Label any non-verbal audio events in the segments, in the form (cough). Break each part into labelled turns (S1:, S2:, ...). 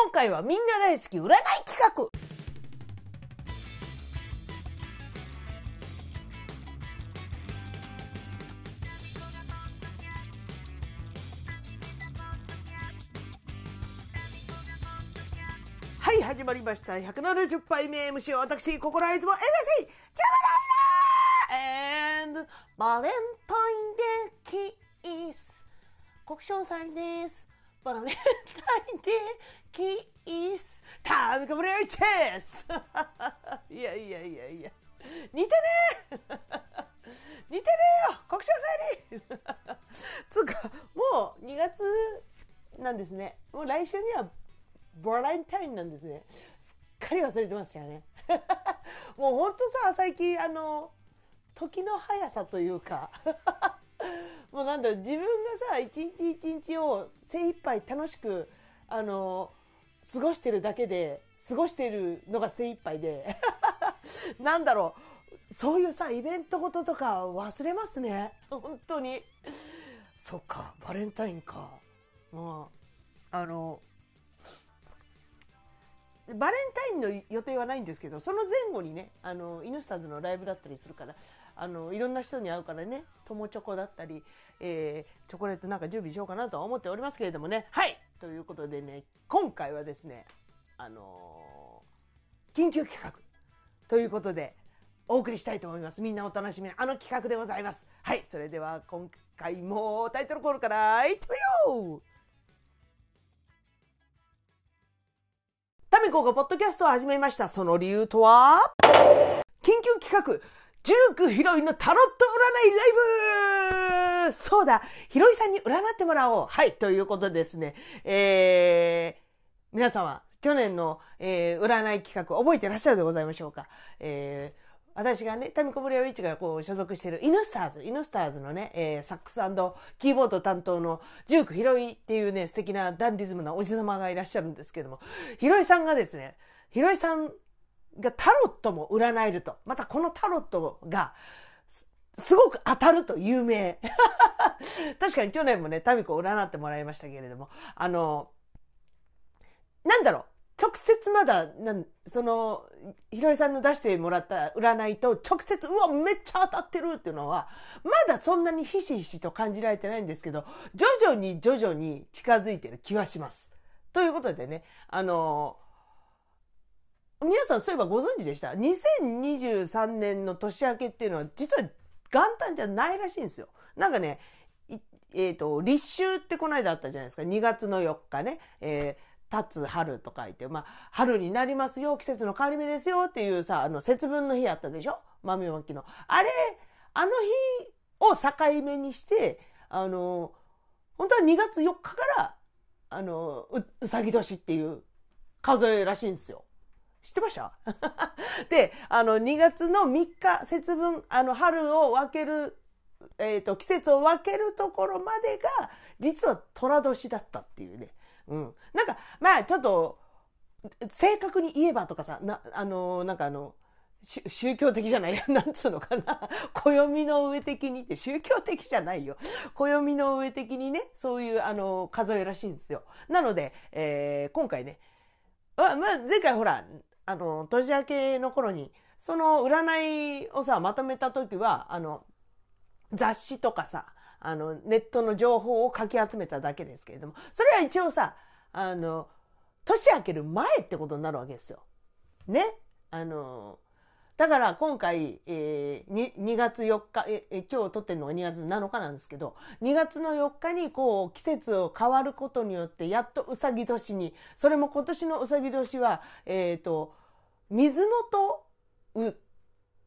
S1: 今回はみんな大好き占い企画。はい始まりました。170杯目 MC は私心はいつも MC ジャマライナー! And バレンタインデーキース国章さんです。バレンタインデーキースタミコブレイチェス。いやいやいやいや。似てね似てねよ国章さんに。つうかもう2月なんですね。もう来週にはバレンタインなんですね。すっかり忘れてましたよね。もうほんとさ最近あの時の速さというか。もうなんだろう自分がさ一日一日を精一杯楽しくあの過ごしてるだけで過ごしてるのが精一杯で。(laughs) なんだろうそういうさイベントごととか忘れますね。本当に。そっかバレンタインか。まああのバレンタインの予定はないんですけどその前後にねあのイヌスターズのライブだったりするからあのいろんな人に会うからね友チョコだったり、えー、チョコレートなんか準備しようかなとは思っておりますけれどもね。はい。ということでね今回はですねあのー、緊急企画。ということでお送りしたいと思います。みんなお楽しみあの企画でございます。はい。それでは今回もタイトルコールからいってみよう!タミコがポッドキャストを始めました。その理由とは？緊急企画、ジュークヒロイのタロット占いライブそうだ、ヒロイさんに占ってもらおう。はい、ということですね。えー、皆様、去年の、えー、占い企画覚えてらっしゃるでございましょうか?えー私がね、タミコブレオイチがこう所属しているイヌスターズ、イヌスターズのね、えー、サックスキーボード担当のジュークヒロイっていうね、素敵なダンディズムなおじ様がいらっしゃるんですけども、ヒロイさんがですね、ヒロイさんがタロットも占えると。またこのタロットが、すごく当たると有名。(laughs) 確かに去年もね、タミコ占ってもらいましたけれども、あの、なんだろう。直接まだ、なんその、ひろいさんの出してもらった占いと直接、うわ、めっちゃ当たってるっていうのは、まだそんなにひしひしと感じられてないんですけど、徐々に徐々に近づいてる気はします。ということでね、あの、皆さんそういえばご存知でした ?2023 年の年明けっていうのは実は元旦じゃないらしいんですよ。なんかね、えっ、ー、と、立秋ってこの間あったじゃないですか。2月の4日ね。えー立つ春と書いて、まあ、春になりますよ、季節の変わり目ですよっていうさ、あの、節分の日あったでしょ？豆まきの。あれ、あの日を境目にして、あの、本当は2月4日から、あの、う、うさぎ年っていう数えらしいんですよ。知ってました？(laughs) で、あの、2月の3日、節分、あの、春を分ける、えっ、ー、と、季節を分けるところまでが、実は寅年だったっていうね。うん。なんか、まあ、ちょっと、正確に言えばとかさ、な、あの、なんかあの、宗教的じゃない、(laughs) なんつうのかな。暦の上的にって宗教的じゃないよ。暦の上的にね、そういうあの、数えらしいんですよ。なので、えー、今回ね、まあ、前回ほら、あの、年明けの頃に、その占いをさ、まとめた時は、あの、雑誌とかさ、あの、ネットの情報をかき集めただけですけれども、それは一応さ、あの、年明ける前ってことになるわけですよ。ね？あの、だから今回、えー、2, 2月4日、え今日撮ってるのが2月7日なんですけど、2月の4日にこう季節を変わることによって、やっとうさぎ年に、それも今年のうさぎ年は、えっ、ー、と、水のとう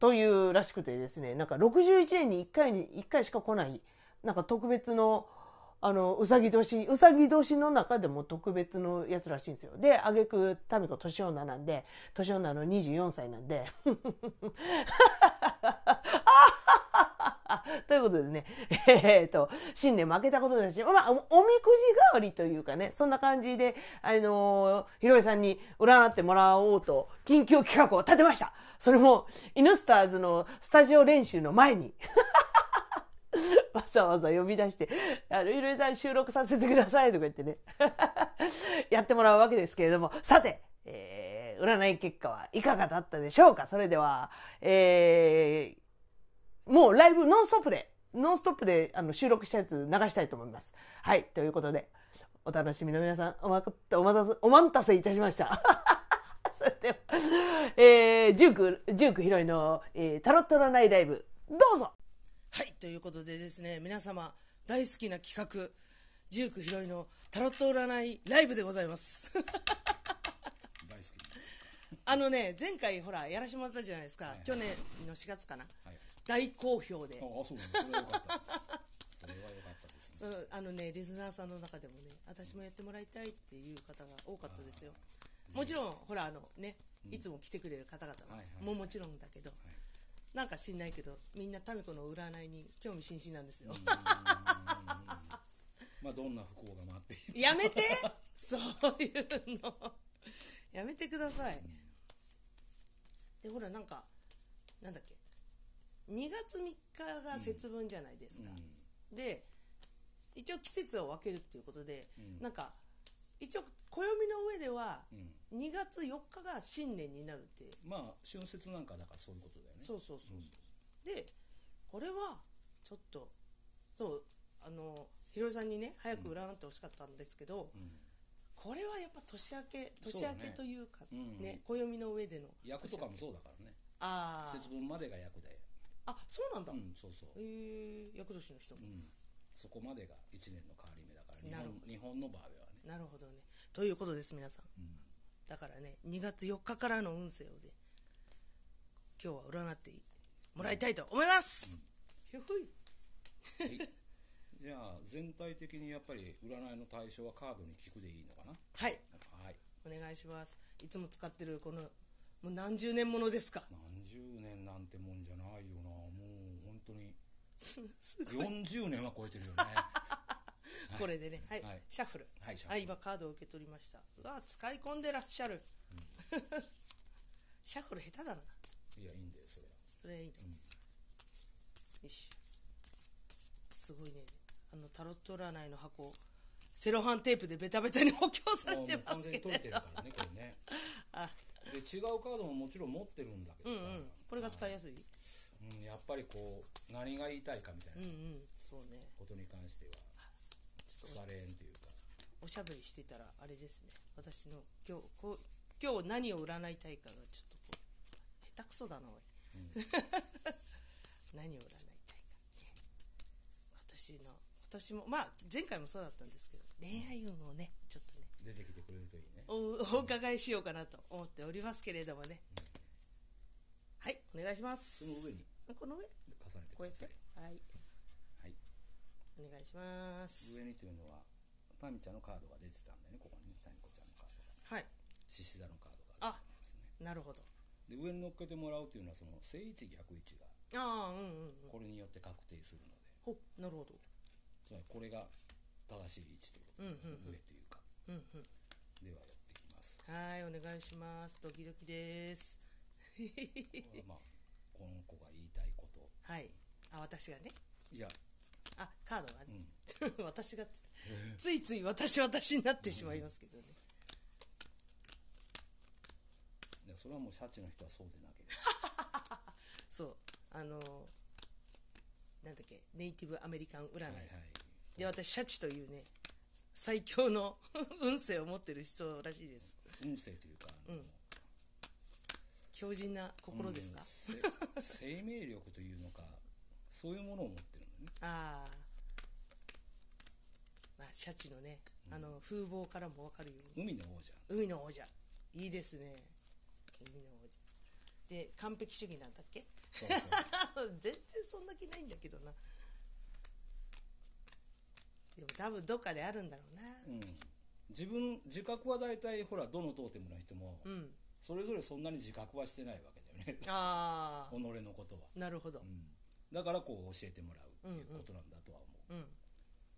S1: というらしくてですね、なんか61年に1回に、1回しか来ない、なんか特別の、あの、うさぎ年、うさぎ年の中でも特別のやつらしいんですよ。で、あげく、民子年女なんで、年女の24歳なんで。ということでね、えっ、と、新年負けたことですし、まあ、おみくじ代わりというかね、そんな感じで、あのー、ひろえさんに占ってもらおうと、緊急企画を立てました。それも、イヌスターズのスタジオ練習の前に。(laughs) わざわざ呼び出して、あの、ゆるいさん収録させてくださいとか言ってね、(laughs) やってもらうわけですけれども、さて、えー、占い結果はいかがだったでしょうか？それでは、えー、もうライブノンストップで、ノンストップであの収録したやつ流したいと思います。はい、ということで、お楽しみの皆さん、おまかお待たせ、お待たせいたしました。(laughs) それでは、えー、ジューク、ジュークヒロイの、えー、タロット占いライブ、どうぞはい、ということでですね、皆様、大好きな企画、ジュークヒロイのタロット占いライブでございます。
S2: 大好き (laughs)
S1: あのね、前回ほら、やらしてもらったじゃないですか。去年の4月かな。
S2: はい
S1: 大好評で。
S2: ああそうなんだ。それはよかった。それはよかったですね。(laughs)
S1: そうあのねリスナーさんの中でもね私もやってもらいたいっていう方が多かったですよ。もちろんほらあのねいつも来てくれる方々ももちろんだけど、なんか知んないけどみんなタミコの占いに興味津々なんですよ、
S2: まあどんな不幸が待っている
S1: やめて。(laughs) そういうの。やめてください、でほらなんかなんだっけ？2月3日が節分じゃないですか、で一応季節を分けるっていうことで、なんか一応暦の上では2月4日が新年になるって、
S2: まあ春節なんかだからそういうことだよね。
S1: そうそうそうそう、でこれはちょっとそうあのひろりさんにね早く占ってほしかったんですけど、これはやっぱ年明け年明けというか
S2: うん。
S1: ね暦の上での
S2: 役とかもそうだからね。
S1: あー。
S2: 節分までが役で
S1: あそうなんだ、
S2: うんそうそう。
S1: えー、厄年の人も、
S2: そこまでが1年の変わり目だから日
S1: なるほ
S2: 本日本の場合はね。
S1: なるほどね。ということです皆さん、だからね2月4日からの運勢をね今日は占ってもらいたいと思います、ひょふい。
S2: はい。じゃあ全体的にやっぱり占いの対象はカードに聞くでいいのかな？
S1: はい。
S2: はい。
S1: お願いします。いつも使ってるこのもう何十年ものですか？
S2: 何十年なんてもんじゃないよなもう本当に
S1: すすごい (laughs)
S2: 40年は超えてるよね。(laughs)
S1: これでね。はい、
S2: はい。
S1: シャッフル。
S2: はいシャッフル。
S1: 今カードを受け取りました。うわ使い込んでらっしゃる、(laughs) シャッフル下手だな。い
S2: やいいんだよそれは。
S1: それいいね、よし。すごいね。あのタロット占いの箱セロハンテープでベタベタに補強されてますけど。
S2: 全に取れてるからねこれね。
S1: あ。
S2: で違うカードももちろん持ってるんだけどさ、
S1: うんうん。これが使いやすい？
S2: うんやっぱりこう何が言いたいかみたいな。
S1: うんうんそうね。
S2: ことに関しては。腐れんというか。
S1: おしゃべりしてたらあれですね。私の今日こう今日何を占いたいかがちょっとこう下手くそだなおい、(laughs) 何を占いたいかね。今年の今年もまあ前回もそうだったんですけど恋愛運をねちょっとね。
S2: 出てきてくれるといいね。
S1: おお伺いしようかなと思っておりますけれどもね、はいお願いします。
S2: その上に
S1: この上？
S2: 重ねて
S1: こうやって？はい。
S2: はい。
S1: お願いします。
S2: 上にというのはタミちゃんのカードが出てたんだよねここにねタミコちゃんのカードが。
S1: はい。
S2: 獅子座のカードが
S1: あ
S2: 出てますね。
S1: なるほど。
S2: で上に乗っけてもらうというのはその正位置逆位置が
S1: ああうんうんうん。
S2: これによって確定するので。
S1: ほなるほど。
S2: つまりこれが正しい位置と。いうことです、上というか、ではやっていきます。
S1: はいお願いします。ドキドキです。
S2: まあこの子が
S1: はい。あ私がね。
S2: いや。
S1: あカードがね、(laughs) 私がつついつい私私になってしまいますけどね、
S2: いやそれはもうシャチの人はそうでなければ。(laughs)
S1: そう。あのなんだっけ。ネイティブアメリカン占い、
S2: はいはい。
S1: で私シャチというね最強の (laughs) 運勢を持ってる人らしいです。
S2: 運勢というか、あの
S1: 強靭な心ですか、
S2: うん。せ (laughs) 生命力というのかそういうものを持ってるのね。
S1: ああ。まあシャチのねあの風貌からも分かるように。
S2: 海の王者。
S1: 海の王者。いいですね。海の王者。で完璧主義なんだっけ？(laughs) 全然そんな気ないんだけどな。でも多分どっかであるんだろうな。
S2: うん、自分自覚は大体ほらどのトーテムの人も、
S1: うん
S2: それぞれそんなに自覚はしてないわけだよね。
S1: あ (laughs)
S2: 己のことは、
S1: あなるほど。
S2: うん、だからこう教えてもらうっていうことなんだとは思う、
S1: うん。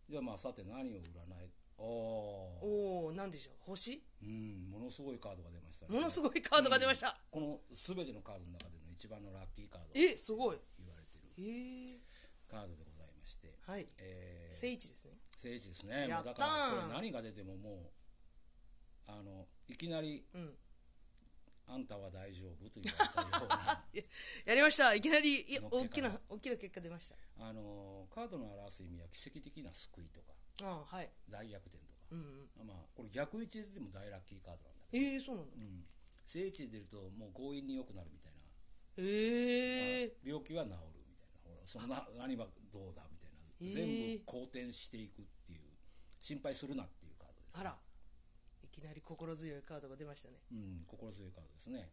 S2: じゃあまあさて何を占いああ
S1: おおなんでしょう？星？
S2: うんものすごいカードが出ましたね。
S1: ものすごいカードが出ました、
S2: この全てのカードの中での一番のラッキーカード。と
S1: えすごい。
S2: 言われてる。
S1: えー、
S2: カードでございままして、
S1: はい。
S2: えー。
S1: 聖一ですね。
S2: 聖地ですね。
S1: やった
S2: だからこれ何が出てももうあのいきなり
S1: うん「
S2: あんたは大丈夫?」と言われたような。(laughs)
S1: やりました。いきなり大きな大きな結果出ました。
S2: あのカードの表す意味は奇跡的な救いとか
S1: ああはい。
S2: 大逆転とか、
S1: うんうん。
S2: まあこれ逆位置でも大ラッキーカードなんだけ
S1: ええそうなんだ
S2: ど、うん、正位置で出るともう強引に良くなるみたいな、
S1: え。え
S2: 病気は治るみたいな。ほらそんな何はどうだみたいな、
S1: え。ー
S2: 全部好転していくっていう。心配するなっていうカードです、ね、
S1: あらなり心強いカードが出ましたね。
S2: うん、心強いカードですね。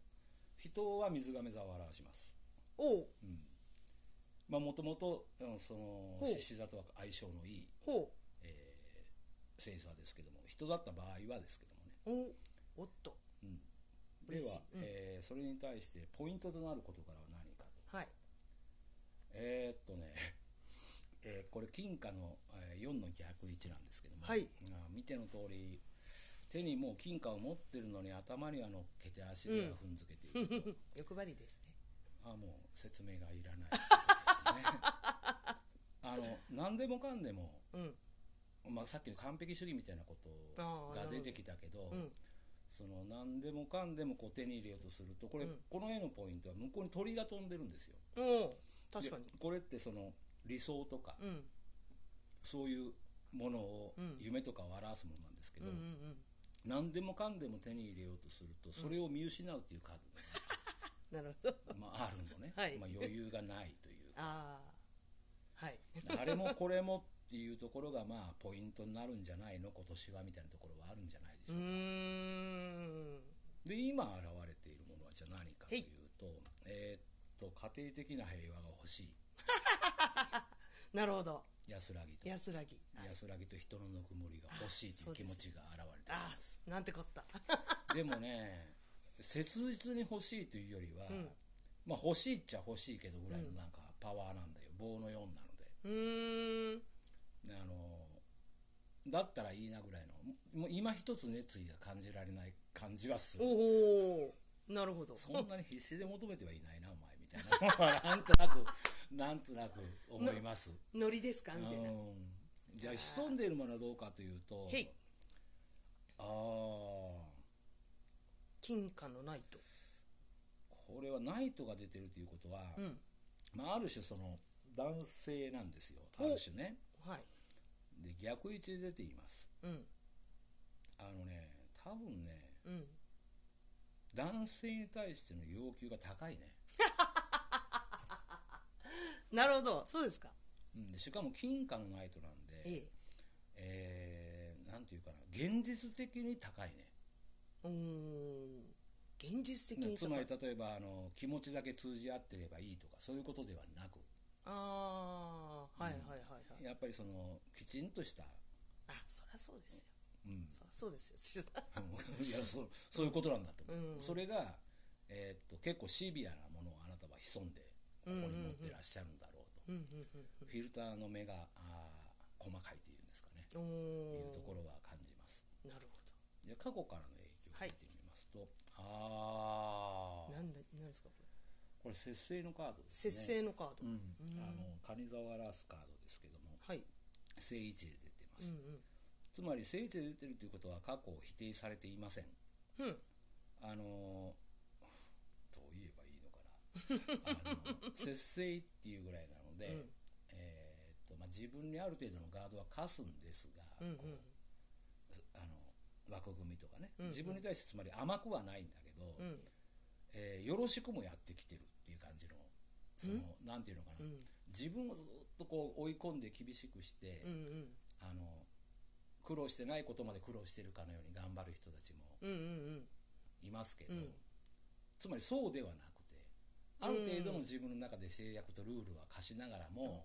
S2: 人は水亀座を表します。
S1: おう。
S2: まあもともとうんその獅子座とは相性のいい
S1: ほ
S2: 星座ですけども人だった場合はですけどもね。
S1: う。おおっと。
S2: ではえーそれに対してポイントとなる事柄は何かと。
S1: はい。
S2: えーっとね、(laughs) えーこれ金貨の、え4の逆位置なんですけども、
S1: はい。
S2: あ見ての通り手にもう金貨を持ってるのに頭には乗っけて足では踏んづけている、(laughs)
S1: 欲張りですね。
S2: あもう説明がいらないですね。(laughs) あの何でもかんでも、
S1: うん。
S2: まあ、さっきの完璧主義みたいなことが出てきたけど
S1: うん。
S2: その何でもかんでもこう手に入れようとするとこれ、
S1: うん。
S2: この絵のポイントは向こうに鳥が飛んでるんですよ。
S1: 確かに。
S2: でこれってその理想とか、
S1: うん。
S2: そういうものを、
S1: うん。
S2: 夢とかを表すものなんですけど、
S1: うんうんうん
S2: 何でもかんでも手に入れようとするとそれを見失うっていうカード
S1: なるほど。
S2: が、まあ、あるのね、
S1: はい。
S2: まあ、余裕がないという (laughs)
S1: ああはい。
S2: あれもこれもっていうところがまあポイントになるんじゃないの？今年はみたいなところはあるんじゃないでし
S1: う
S2: ょうか、で今現れているものはじゃあ何かというとえーっと家庭的な平和が欲しい。(laughs)
S1: なるほど
S2: 安らぎと。
S1: 安らぎ。
S2: 安らぎと人のぬくもりが欲しいという気持ちが現れてます。
S1: あなんてこった。(laughs)
S2: でもね切実に欲しいというよりは、まあ欲しいっちゃ欲しいけどぐらいのなんかパワーなんだよ。棒の4なので。
S1: うーん。
S2: であのだったらいいなぐらいのもう今一つ熱意が感じられない感じはする。
S1: おおなるほど。
S2: そんなに必死で求めてはいないなお前みたいななんとなくなんとなく思います。
S1: ノリですか？みたいな。
S2: うん。じゃあ潜んでいるものはどうかというとああ
S1: 金貨のナイト。
S2: これはナイトが出てるということは、
S1: うん。
S2: まあ、ある種その男性なんですよ。あ
S1: お
S2: る種ね
S1: はい。
S2: で逆位置で出ています。
S1: うん。
S2: あのね多分ね
S1: うん。
S2: 男性に対しての要求が高いね、(laughs)
S1: なるほど。そうですか。
S2: うん、でしかも金貨のナイトなんで
S1: え
S2: え。ーなんていうかな。現実的に高いね。
S1: えうーん。現実的に
S2: つまり例えばあの気持ちだけ通じ合ってればいいとかそういうことではなく。
S1: ああはいはいはいはい。
S2: やっぱりそのきちんとした、
S1: あそりゃそうですよ。
S2: うん、
S1: そそうですよ。
S2: いやそうそういうことなんだと思う、
S1: うん。
S2: それが、えーっと結構シビアなものをあなたは潜んでここに持ってらっしゃるんだろうと、
S1: うんうん
S2: フィルターの目があー細かいというんですかね。
S1: うん
S2: いうと
S1: お
S2: ころは感じます。
S1: おなるほ
S2: じゃあ過去からの影響を見てみますと、ああ
S1: どなんだなんですかこれ。
S2: これ節制のカードですね。
S1: 節制のカード、
S2: うん、あの蟹座を表すカードですけども
S1: はい。
S2: 正位置で出てます、
S1: うん
S2: つまり正位置で出てるということは過去を否定されていません。
S1: うん。うん
S2: あのどう言えばいいのかなあの節制っていうぐらいなので、
S1: うん。
S2: えーっとまあ、自分にある程度のガードは課すんですが、
S1: うんうん。
S2: あの枠組みとかね、
S1: うんうん。
S2: 自分に対してつまり甘くはないんだけど、
S1: うん。
S2: えーよろしくもやってきてるっていう感じのその、なんていうのかな、
S1: うん。
S2: 自分をずっとこう追い込んで厳しくして、
S1: うんうん。
S2: あの苦労してないことまで苦労してるかのように頑張る人たちも
S1: うんうんうん。
S2: いますけど、
S1: うん。
S2: つまりそうではなある程度の自分の中で制約とルールは課しながらも、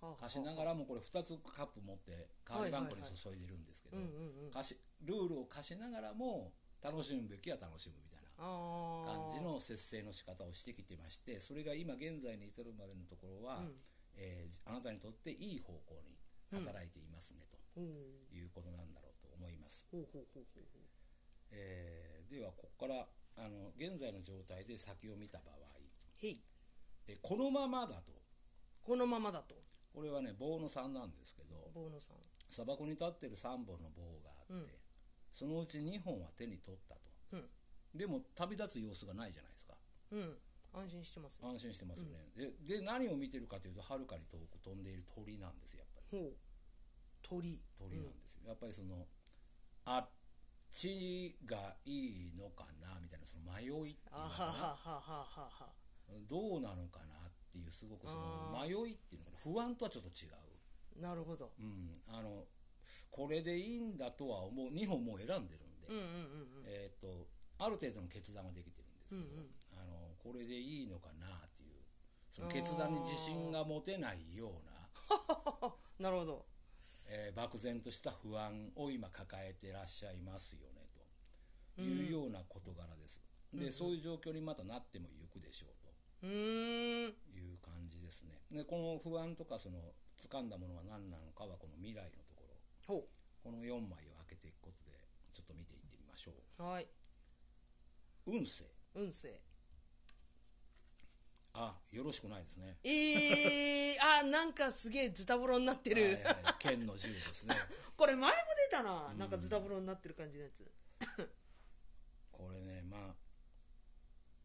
S1: はあはあ。
S2: 課しながらもこれ2つカップ持って代わりバンコに注いでるんですけど、
S1: うんうんうん。
S2: 課しルールを課しながらも楽しむべきは楽しむみたいな感じの節制の仕方をしてきてましてそれが今現在に至るまでのところは、
S1: うん。
S2: えーあなたにとっていい方向に働いていますね、
S1: ほう
S2: ということなんだろうと思います、えーではここからあの現在の状態で先を見た場合。
S1: へい。
S2: えこのままだと。
S1: このままだと。
S2: これはね棒の3なんですけど。
S1: 棒の
S2: 砂漠に立ってる3本の棒があって、そのうち2本は手に取ったと、
S1: うん。
S2: でも旅立つ様子がないじゃないですか。
S1: うん。安心してますね
S2: 安心してますよね、でで何を見てるかというとはるかに遠く飛んでいる鳥なんですよやっぱり。
S1: ほう。鳥。
S2: 鳥なんですよ、やっぱりそのあっちがいいのかなみたいなその迷いっていうのかなどうなのかなっていうすごくその
S1: あ
S2: 迷いっていうのかな不安とはちょっと違う、
S1: なるほど。
S2: うん、あのこれでいいんだとは思う。2本もう選んでるんで、えー、とある程度の決断ができてるんですけど、
S1: うんうん。
S2: あのこれでいいのかなっていうその決断に自信が持てないような、(laughs)
S1: なるほど
S2: えー漠然とした不安を今抱えてらっしゃいますよねというような事柄です。で、そういう状況にまたなってもいくでしょうと。いう感じですね。でこの不安とかその掴んだものは何なのかはこの未来のところ。
S1: ほ
S2: この4枚を開けていくことでちょっと見ていってみましょう。
S1: う。はい。
S2: 運勢。
S1: 運勢
S2: あよろしくないですね。
S1: えー、あなんかすげえズタボロになってる、
S2: はいはい、剣の銃ですね。(laughs)
S1: これ前も出たな、なんかズタボロになってる感じのやつ。
S2: これねまあ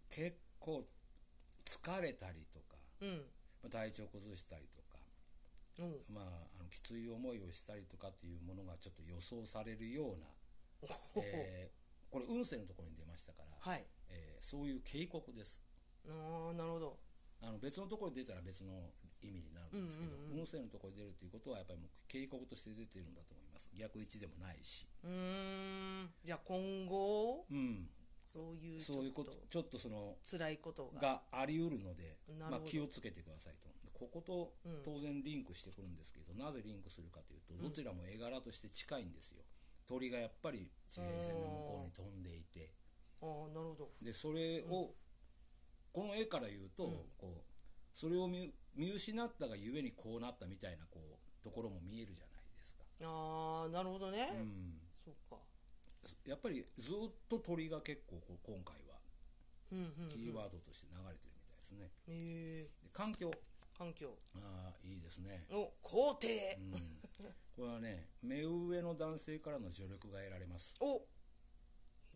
S2: 結構疲れたりとか
S1: うん。
S2: まあ体調崩したりとか、
S1: うん。
S2: まあ、あのきつい思いをしたりとかっていうものがちょっと予想されるような、えーこれ運勢のところに出ましたから、
S1: はい。
S2: えーそういう警告です
S1: ああなるほど。
S2: あの別のところに出たら別の意味になるんですけど、運勢のところに出るっていうことはやっぱりもう警告として出てるんだと思います。逆位置でもないし。
S1: うーん。じゃあ今後
S2: うん。
S1: そういう
S2: そういうことちょっとその
S1: 辛いことが。
S2: があり得るので、まあ、気をつけてくださいと。ここと当然リンクしてくるんですけど、なぜリンクするかというとどちらも絵柄として近いんですよ。鳥がやっぱり地平線の向こうに飛んでいて。
S1: ああなるほど。
S2: でそれを、この絵から言うと、こうそれを見見失ったがゆえにこうなったみたいなこうところも見えるじゃないですか、
S1: ああなるほどね、
S2: うん、
S1: そうか。
S2: やっぱりずっと鳥が結構こう今回は
S1: うんうん
S2: キーワードとして流れてるみたいですね、
S1: えー、
S2: で環境。
S1: 環境。
S2: ああいいですね。
S1: お皇帝、
S2: うん。これはね目上の男性からの助力が得られます。
S1: お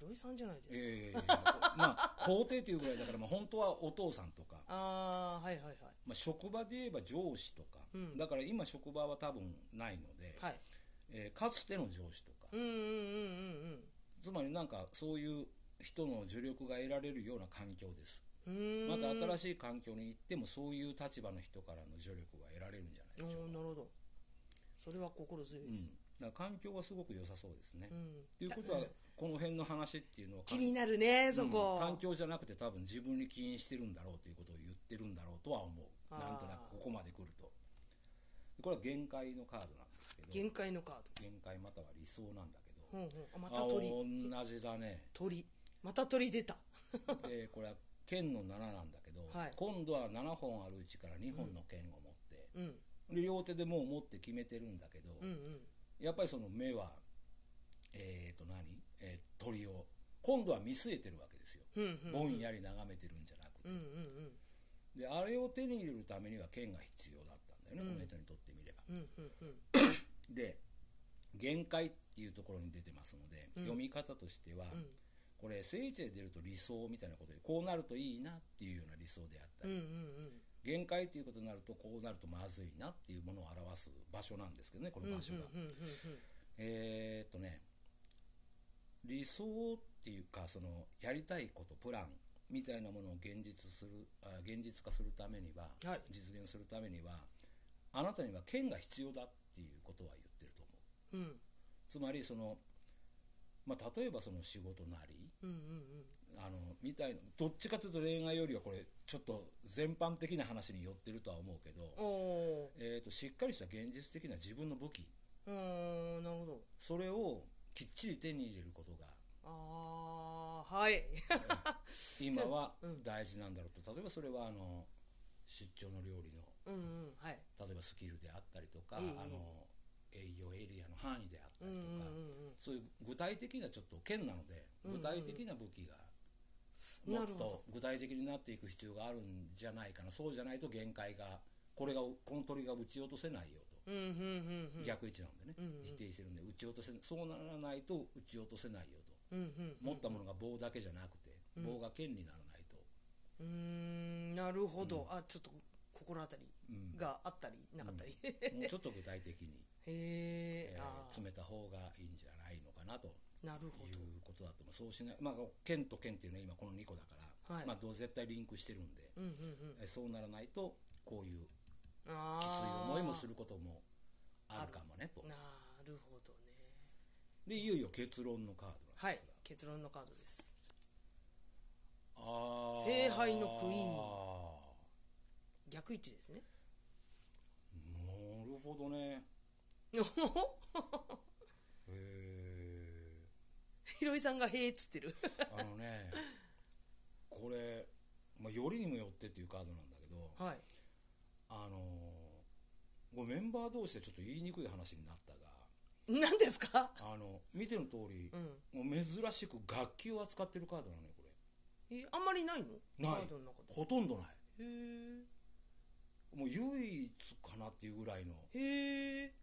S1: ひろいさんじゃないですか、
S2: ええまあ皇帝というぐらいだから、まあ、本当はお父さんとか、
S1: ああはいはいはい。
S2: まあ、職場で言えば上司とか、だから今職場は多分ないので、
S1: はい。
S2: えーかつての上司とか。
S1: うんうんうんうんうん。
S2: つまりなんかそういう人の助力が得られるような環境です。
S1: うーん。
S2: また新しい環境に行ってもそういう立場の人からの助力が得られるんじゃないでしょうか。
S1: なるほど。それは心強いです、
S2: だから環境はすごく良さそうですね。
S1: ん。
S2: ということはこの辺の話っていうのは
S1: 気になるねそこ、
S2: うん。環境じゃなくて多分自分に起因してるんだろうということを言ってるんだろうとは思う。なんとなくここまで来ると。これは限界のカードなんですけど。
S1: 限界のカー
S2: 限界または理想なんだけど。
S1: うほうあま
S2: あ
S1: た鳥。
S2: 同じだね。
S1: 鳥。また鳥出た。(laughs)
S2: でこれは剣の7なんだけど、
S1: はい。
S2: 今度は7本あるうちから2本の剣を持って、
S1: うん。
S2: で両手でもう持って決めてるんだけど、
S1: うんうん
S2: やっぱりその目はえー、と何、えー鳥を今度は見据えてるわけですよ、
S1: うんうん
S2: ぼんやり眺めてるんじゃなくて、
S1: うんうんうん。
S2: であれを手に入れるためには剣が必要だったんだよね、この人にとってみれば、
S1: うんうんうん。(coughs)
S2: で限界っていうところに出てますので、読み方としては、これ聖地で出ると理想みたいなことでこうなるといいなっていうような理想であったり、
S1: うんうんうん
S2: 限界っていうことになるとこうなるとまずいなっていうものを表す場所なんですけどねこの場所が、えーっとね理想っていうかそのやりたいことプランみたいなものを現実するあ現実化するためには、
S1: はい。
S2: 実現するためにはあなたには剣が必要だっていうことは言ってると思う。
S1: うん。
S2: つまりその、まあ、例えばその仕事なりみたいな。どっちかというと恋愛よりはこれちょっと全般的な話に寄ってるとは思うけど、えー、としっかりした現実的な自分の武器。
S1: なるほど。
S2: それをきっちり手に入れることが。
S1: ああはい。(laughs)
S2: 今は大事なんだろうと。例えばそれはあの出張の料理の
S1: うんうんはい。
S2: 例えばスキルであったりとか、
S1: ええ
S2: あの営業エリアの範囲であったりとか、
S1: うんうんうん
S2: そういう具体的なちょっと剣なので具体的な武器がもっと具体的になっていく必要があるんじゃないかな。そうじゃないと限界がこれがこの鳥が撃ち落とせないよと、
S1: うんうんうんうん。
S2: 逆位置なんでね、
S1: うんうん。
S2: 否定してるんで撃ち落とせそうならないと撃ち落とせないよと、
S1: うんうん
S2: 持ったものが棒だけじゃなくて、
S1: うん。
S2: 棒が剣にならないと、
S1: うーんなるほど、あちょっと心当たり
S2: うん。
S1: があったりなかったり、
S2: もうちょっと具体的に、(laughs)
S1: へえ
S2: 詰めた方がいいんじゃないのかなと。
S1: ーなるほど。
S2: いうことだと思う。そうしないまあ剣と剣っていうのは今この2個だから、
S1: はい。
S2: まあどう絶対リンクしてるんで、
S1: うんうんうん。
S2: えそうならないとこういう
S1: あ
S2: きつい思いもす
S1: る
S2: ることもあるかもねと。
S1: なるほどね。
S2: でいよいよ結論のカードなん
S1: はい
S2: ですが、
S1: 結論のカードです。
S2: あー。
S1: 聖杯のクイーン。逆位置ですね。
S2: なるほどね。へ (laughs)
S1: ひろいさんが「へえ」っつってる。
S2: えあのねこれ、まあ、よりにもよってっていうカードなんだけど
S1: はい。
S2: あのー、これメンバー同士でちょっと言いにくい話になったが
S1: 何ですか？
S2: あの見ての通り、
S1: うん。
S2: もう珍しく楽器を扱ってるカードなのよこ
S1: えあんまりないの？
S2: ない。ほとんどない。
S1: へえ
S2: もう唯一かなっていうぐらいの
S1: へえ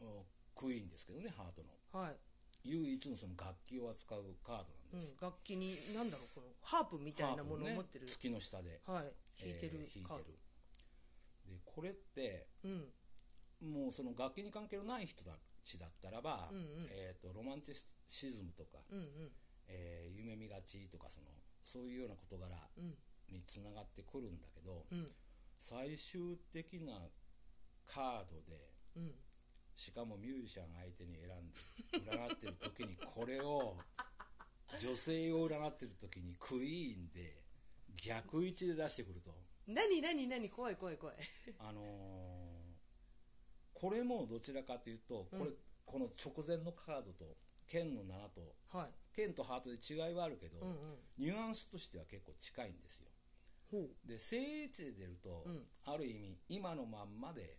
S2: うんクイーンですけどねハートの。
S1: はい、
S2: 唯一のその楽器を扱うカードなんです、
S1: うん、楽器に何だろうこのハープみたいなものを持ってる、
S2: ね月の下で。
S1: はい。弾いてる
S2: えー弾いてる。でこれって
S1: うん。
S2: もうその楽器に関係のない人たちだったらば、
S1: うんうん。
S2: えー、とロマンチシズムとか、
S1: うんうん。
S2: えー夢見がちとかそのそういうような事柄
S1: うん。
S2: につながってくるんだけど、
S1: うん。
S2: 最終的なカードで
S1: うん
S2: しかもミュージシャン相手に選んで占ってる時にこれを女性を占ってる時にクイーンで逆位置で出してくると。
S1: 何何何怖い怖い怖い。
S2: あのーこれもどちらかというとこれ、
S1: うん。
S2: この直前のカードと剣の7と
S1: はい。
S2: 剣とハートで違いはあるけど、
S1: うんうん。
S2: ニュアンスとしては結構近いんですよ。で正位置で出ると、
S1: うん。
S2: ある意味今のまんまで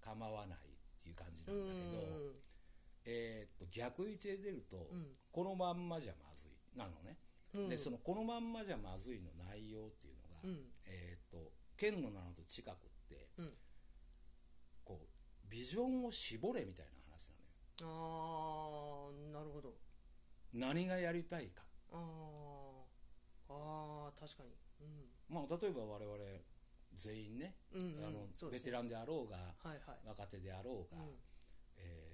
S2: 構わないっていう感じなんだけど、
S1: うん。
S2: えーっと逆位置で出ると、
S1: ん
S2: このまんまじゃまずいなのね、
S1: うん。
S2: でそのこのまんまじゃまずいの内容っていうのが、
S1: うん。
S2: えーっと剣の7と近くって
S1: うん。
S2: こうビジョンを絞れみたいな話なのよ。
S1: あーなるほど。
S2: 何がやりたいか。
S1: あー。あー確かに。うん。
S2: まあ例えば我々全員ね、
S1: うんうん
S2: あの
S1: ね。
S2: ベテランであろうが、
S1: はいはい。
S2: 若手であろうが、
S1: うん。
S2: え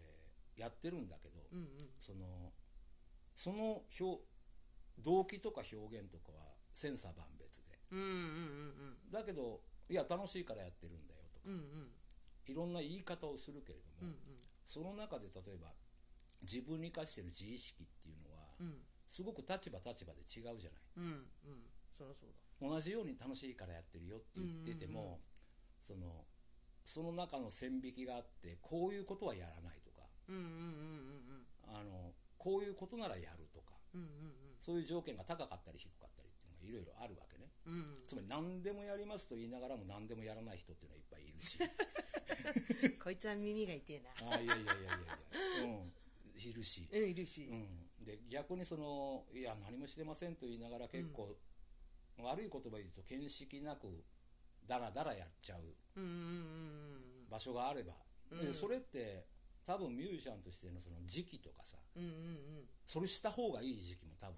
S2: ーやってるんだけど、
S1: うんうん。
S2: そのその表動機とか表現とかは千差万別で。
S1: うんうんうん
S2: だけどいや楽しいからやってるんだよとか
S1: うんうん。うん
S2: いろんな言い方をするけれども、
S1: うん
S2: その中で例えば自分に生かしてる自意識っていうのは、
S1: うん。
S2: すごく立場立場で違うじゃない。
S1: うんうんそりゃそうだ。
S2: 同じように楽しいからやってるよって言ってても、
S1: うんうん
S2: そのその中の線引きがあってこういうことはやらないとか。
S1: うんうんうんうん
S2: あのこういうことならやるとか。
S1: うんうん
S2: そういう条件が高かったり低かったりっていうのがいろいろあるわけね。
S1: うんうん。
S2: つまり何でもやりますと言いながらも何でもやらない人っていうのはいっぱいいるし。(laughs)
S1: こいつは耳が痛えな。
S2: ああいやいやいやいやいや。うん。いるし、
S1: うんいるし。
S2: うん、で逆にそのいや何もしてませんと言いながら結構、悪い言葉で言うと見識なくダラダラやっちゃう場所があれば、でそれって多分ミュージシャンとしてのその時期とかさそれした方がいい時期も多分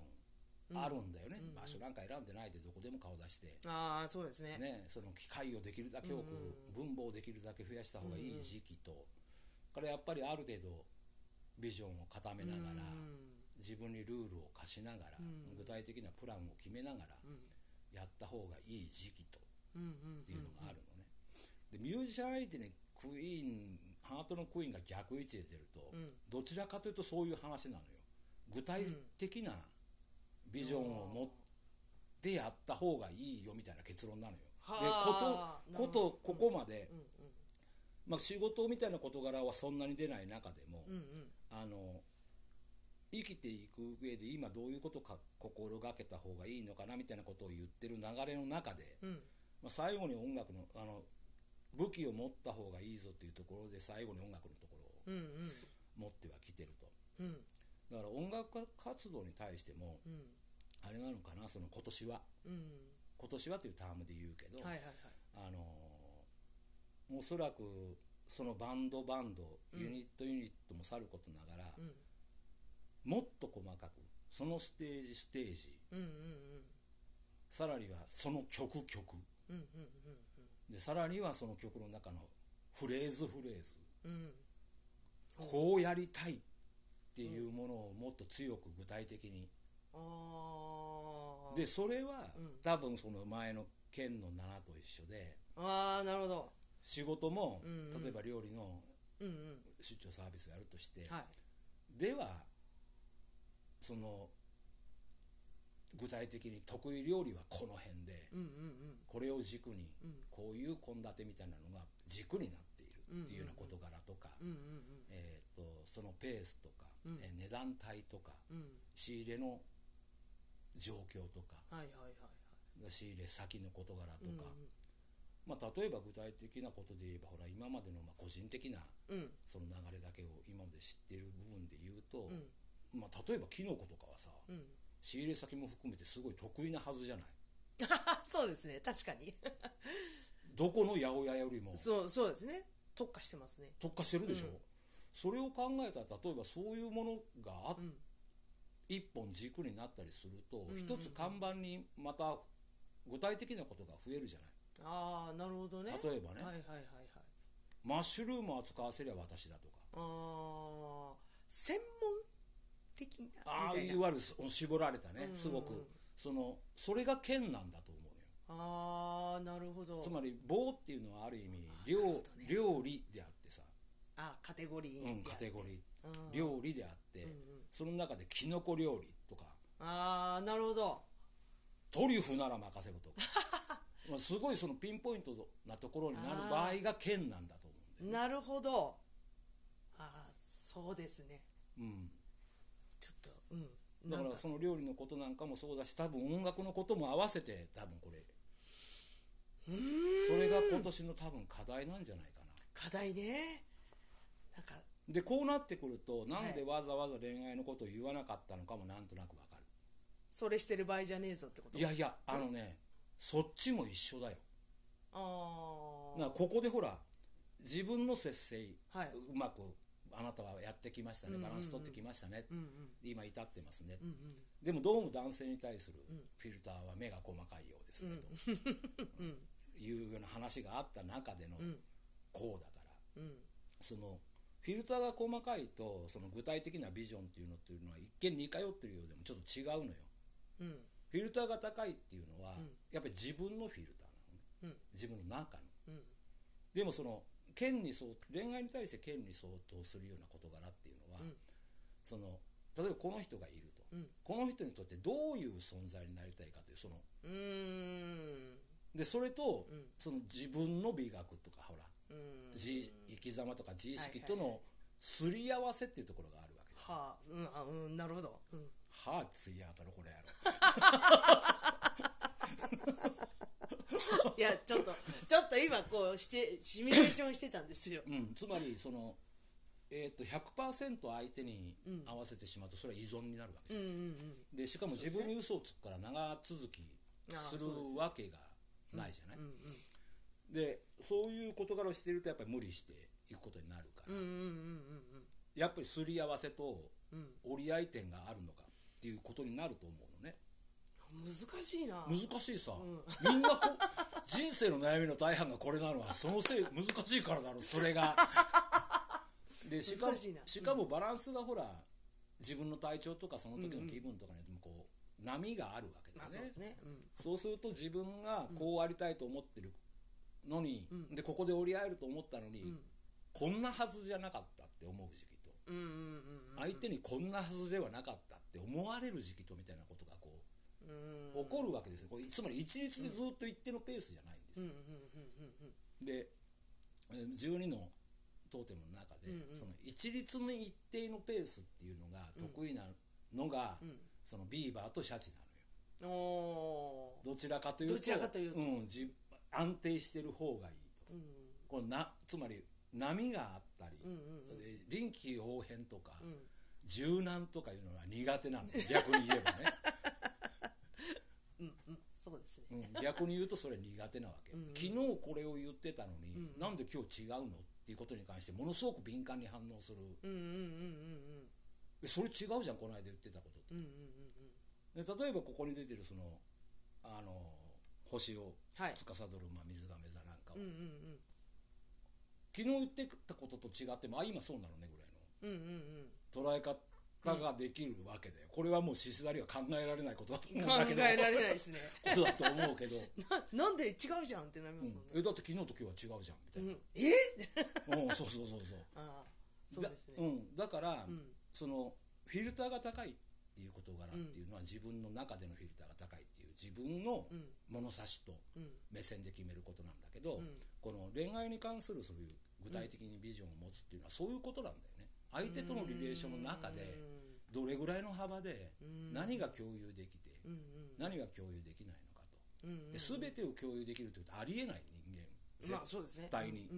S2: あるんだよね、場所なんか選んでないでどこでも顔出して、
S1: ああそうですね。
S2: ね、その機会をできるだけ多く、分母をできるだけ増やした方がいい時期と、からやっぱりある程度ビジョンを固めながら、自分にルールを課しながら、具体的なプランを決めながら、やった方がいい時期と
S1: うんうん
S2: っていうのがあるのね、でミュージシャン相手にクイーンハートのクイーンが逆位置で出ると、どちらかというとそういう話なのよ。具体的なビジョンを持ってやった方がいいよみたいな結論なのよ。
S1: はあ。
S2: でことことここまで、まあ、仕事みたいな事柄はそんなに出ない中でも、
S1: うんうん。
S2: あの生きていく上で今どういうことか心がけた方がいいのかなみたいなことを言ってる流れの中で、
S1: うん。
S2: まあ、最後に音楽のあの武器を持った方がいいぞっていうところで最後に音楽のところを
S1: うんうん。
S2: 持ってはきてると。
S1: うん。
S2: だから音楽活動に対しても
S1: うん。
S2: あれなのかなその今年は。
S1: うん。
S2: 今年はというタームで言うけど、
S1: はいはいはい。
S2: あのおそらくそのバンドバンドユニットユニットもさることながら、もっと細かくそのステージステージ
S1: うんうん
S2: さらにはその曲曲。
S1: うんうん
S2: でさらにはその曲の中のフレーズフレーズ。
S1: うんうん。
S2: こうやりたいっていうものをもっと強く具体的に。
S1: ああ
S2: でそれは
S1: うん。
S2: 多分その前の県の7と一緒で
S1: ああなるほど。
S2: 仕事も
S1: うんうん。
S2: 例えば料理の
S1: うんうん。
S2: 出張サービスやるとして
S1: はい。
S2: ではその具体的に得意料理はこの辺で
S1: うんうん
S2: これを軸に
S1: うん。
S2: こういう献立みたいなのが軸になっているっていうような事柄とか、
S1: うんうん
S2: えー、とそのペースとか、
S1: うん。
S2: えー値段帯とか
S1: うん。うん
S2: 仕入れの状況とか
S1: はいはいはい
S2: 仕入れ先の事柄とか、
S1: うん。
S2: まあ、例えば具体的なことで言えばほら今までのまあ個人的な
S1: うん。
S2: その流れだけを今まで知っている部分で言うと、
S1: うん
S2: まあ、例えばキノコとかはさ
S1: うん。
S2: 仕入れ先も含めてすごい得意なはずじゃない。(laughs)
S1: そうですね。確かに。(laughs)
S2: どこの八百屋よりも。
S1: そうそうですね。特化してますね。
S2: 特化してるでしょ、
S1: うん。
S2: それを考えたら例えばそういうものがあ、
S1: うん。
S2: 一本軸になったりすると、
S1: んうん
S2: 一つ看板にまた具体的なことが増えるじゃない？
S1: ああなるほどね。
S2: 例えばね。
S1: はいはいはいはい。
S2: マッシュルームを扱わせりゃ私だとか。
S1: ああ専門的なみ
S2: ああ
S1: たいな。い
S2: わゆるそ絞られたね、
S1: うん。
S2: すごく。そのそれが剣なんだと思う
S1: ああなるほど。
S2: つまり棒っていうのはある意味料,、
S1: ね。
S2: 料理であってさ、
S1: あカテゴリー
S2: うん、カテゴリー。
S1: うん。
S2: 料理であって、
S1: うんうん。
S2: その中でキノコ料理とか。
S1: ああなるほど。
S2: トリュフなら任せろとか。(laughs) まあすごいそのピンポイントなところになる場合が剣なんだと思うんだよ、
S1: なるほど。ああそうですね。
S2: うん、
S1: うん。
S2: だからその料理のことなんかもそうだし多分音楽のことも合わせて多分これ。それが今年の多分課題なんじゃないかな。
S1: 課題ね。なんか
S2: でこうなってくるとなんでわざわざ恋愛のことを言わなかったのかもなんとなくわかる。
S1: それしてる場合じゃねえぞってこと？
S2: いやいやあのねそっちも一緒だよ。
S1: ああ
S2: ここでほら自分の節制、
S1: はい。う
S2: まくあなたはやってきましたね、バランス取ってきましたね、今至ってますね、でもどうも男性に対するフィルターは目が細かいようですね、と。いうような話があった中での
S1: ん。
S2: こうだから、
S1: うん。
S2: そのフィルターが細かいとその具体的なビジョンっていうのっていうのは一見似通ってるようでもちょっと違うのよ。
S1: うん。
S2: フィルターが高いっていうのは、
S1: ん。
S2: やっぱり自分のフィルターなのね。
S1: うん。
S2: 自分の中の。
S1: うん。
S2: でもその権に相恋愛に対して権に相当するような事柄っていうのは、
S1: うん。
S2: その例えばこの人がいると、
S1: うん。
S2: この人にとってどういう存在になりたいかというその。でそれと、
S1: うん。
S2: その自分の美学とかほら、生き様とか自意識とのすり合わせっていうところがあるわけです、
S1: はあうんあうんなるほど。うん。
S2: はあついやたろこれやろ (laughs) (laughs)
S1: いやちょっとちょっと今こうしてシミュレーションしてたんですよ。
S2: うん、つまりその、えー、と100%相手に
S1: うん。
S2: 合わせてしまうとそれは依存になるわけ
S1: うん。
S2: です、
S1: うんうん。
S2: でしかも自分に嘘をつくから長続きするわけがないじゃない、
S1: うん
S2: でそういう事柄をしているとやっぱり無理していくことになるから、
S1: うんうんうんうん
S2: やっぱりすり合わせと
S1: うん。うん
S2: 折り合い点があるのかっていうことになると思う
S1: 難しいな。
S2: 難しいさ、
S1: う
S2: みんなこ (laughs) 人生の悩みの大半がこれなのはそのせい難しいからだろうそれが。でしかも
S1: 難し
S2: かもバランスがほら自分の体調とかその時の気分とかによってもこう波があるわけだよね。
S1: まあそうですね。うん。
S2: そうすると自分がこうありたいと思ってるのに、
S1: うん。
S2: でここで折り合えると思ったのに、
S1: うん。
S2: こんなはずじゃなかったって思う時期と、
S1: うんうんうんうん。
S2: 相手にこんなはずではなかったって思われる時期とみたいなこと起こるわけですよ。これつまり一律でずっと一定のペースじゃないんです。よ、でえー12のトーテムの中で、
S1: うんうん。
S2: その一律の一定のペースっていうのが得意なのが、
S1: うん。
S2: そのビーバーとシャチなのよ。どちらかというと
S1: どちらかというと。
S2: ん、じ安定してる方がいいと。
S1: うん。
S2: このなつまり波があったり、臨機応変とか、
S1: うん。
S2: 柔軟とかいうのは苦手なんです逆に言えばね、(laughs)
S1: そうですね。
S2: うん、逆逆に言うとそれ苦手なわけ、昨日これを言ってたのに、なんで今日違うのっていうことに関してものすごく敏感に反応する、それ違うじゃんこの間言ってたことって。
S1: うんうんうん
S2: で例えばここに出てるそのあの星を
S1: はい。
S2: 司る、まあ、水亀座なんかは、
S1: うんうんうん。
S2: 昨日言ってたことと違ってもあ今そうなのねぐらいの。
S1: うんうんうん。
S2: 捉え方ができるわけで、これはもう獅子座には考えられないことだと思うん
S1: 考
S2: だけど
S1: えられないですね。
S2: ことだと思うけど、(laughs)
S1: ななんで違うじゃんってなりますもんね、
S2: えだって昨日と今日は違うじゃんみたいな、
S1: うん、え？
S2: うん、そうそうそうそう (laughs)
S1: ああそうですね。
S2: だ,、うん、だから、
S1: ん。
S2: そのフィルターが高いっていう事柄っていうのは、自分の中でのフィルターが高いっていう自分の物差しと
S1: うん。
S2: 目線で決めることなんだけど、
S1: ん。
S2: この恋愛に関するそういう具体的にビジョンを持つっていうのはそういうことなんだよね。相手とのリレーションの中でどれぐらいの幅で何が共有できて
S1: うんうん。
S2: 何が共有できないのかと。
S1: うんうん
S2: で全てを共有できるというとありえない人間。絶対に。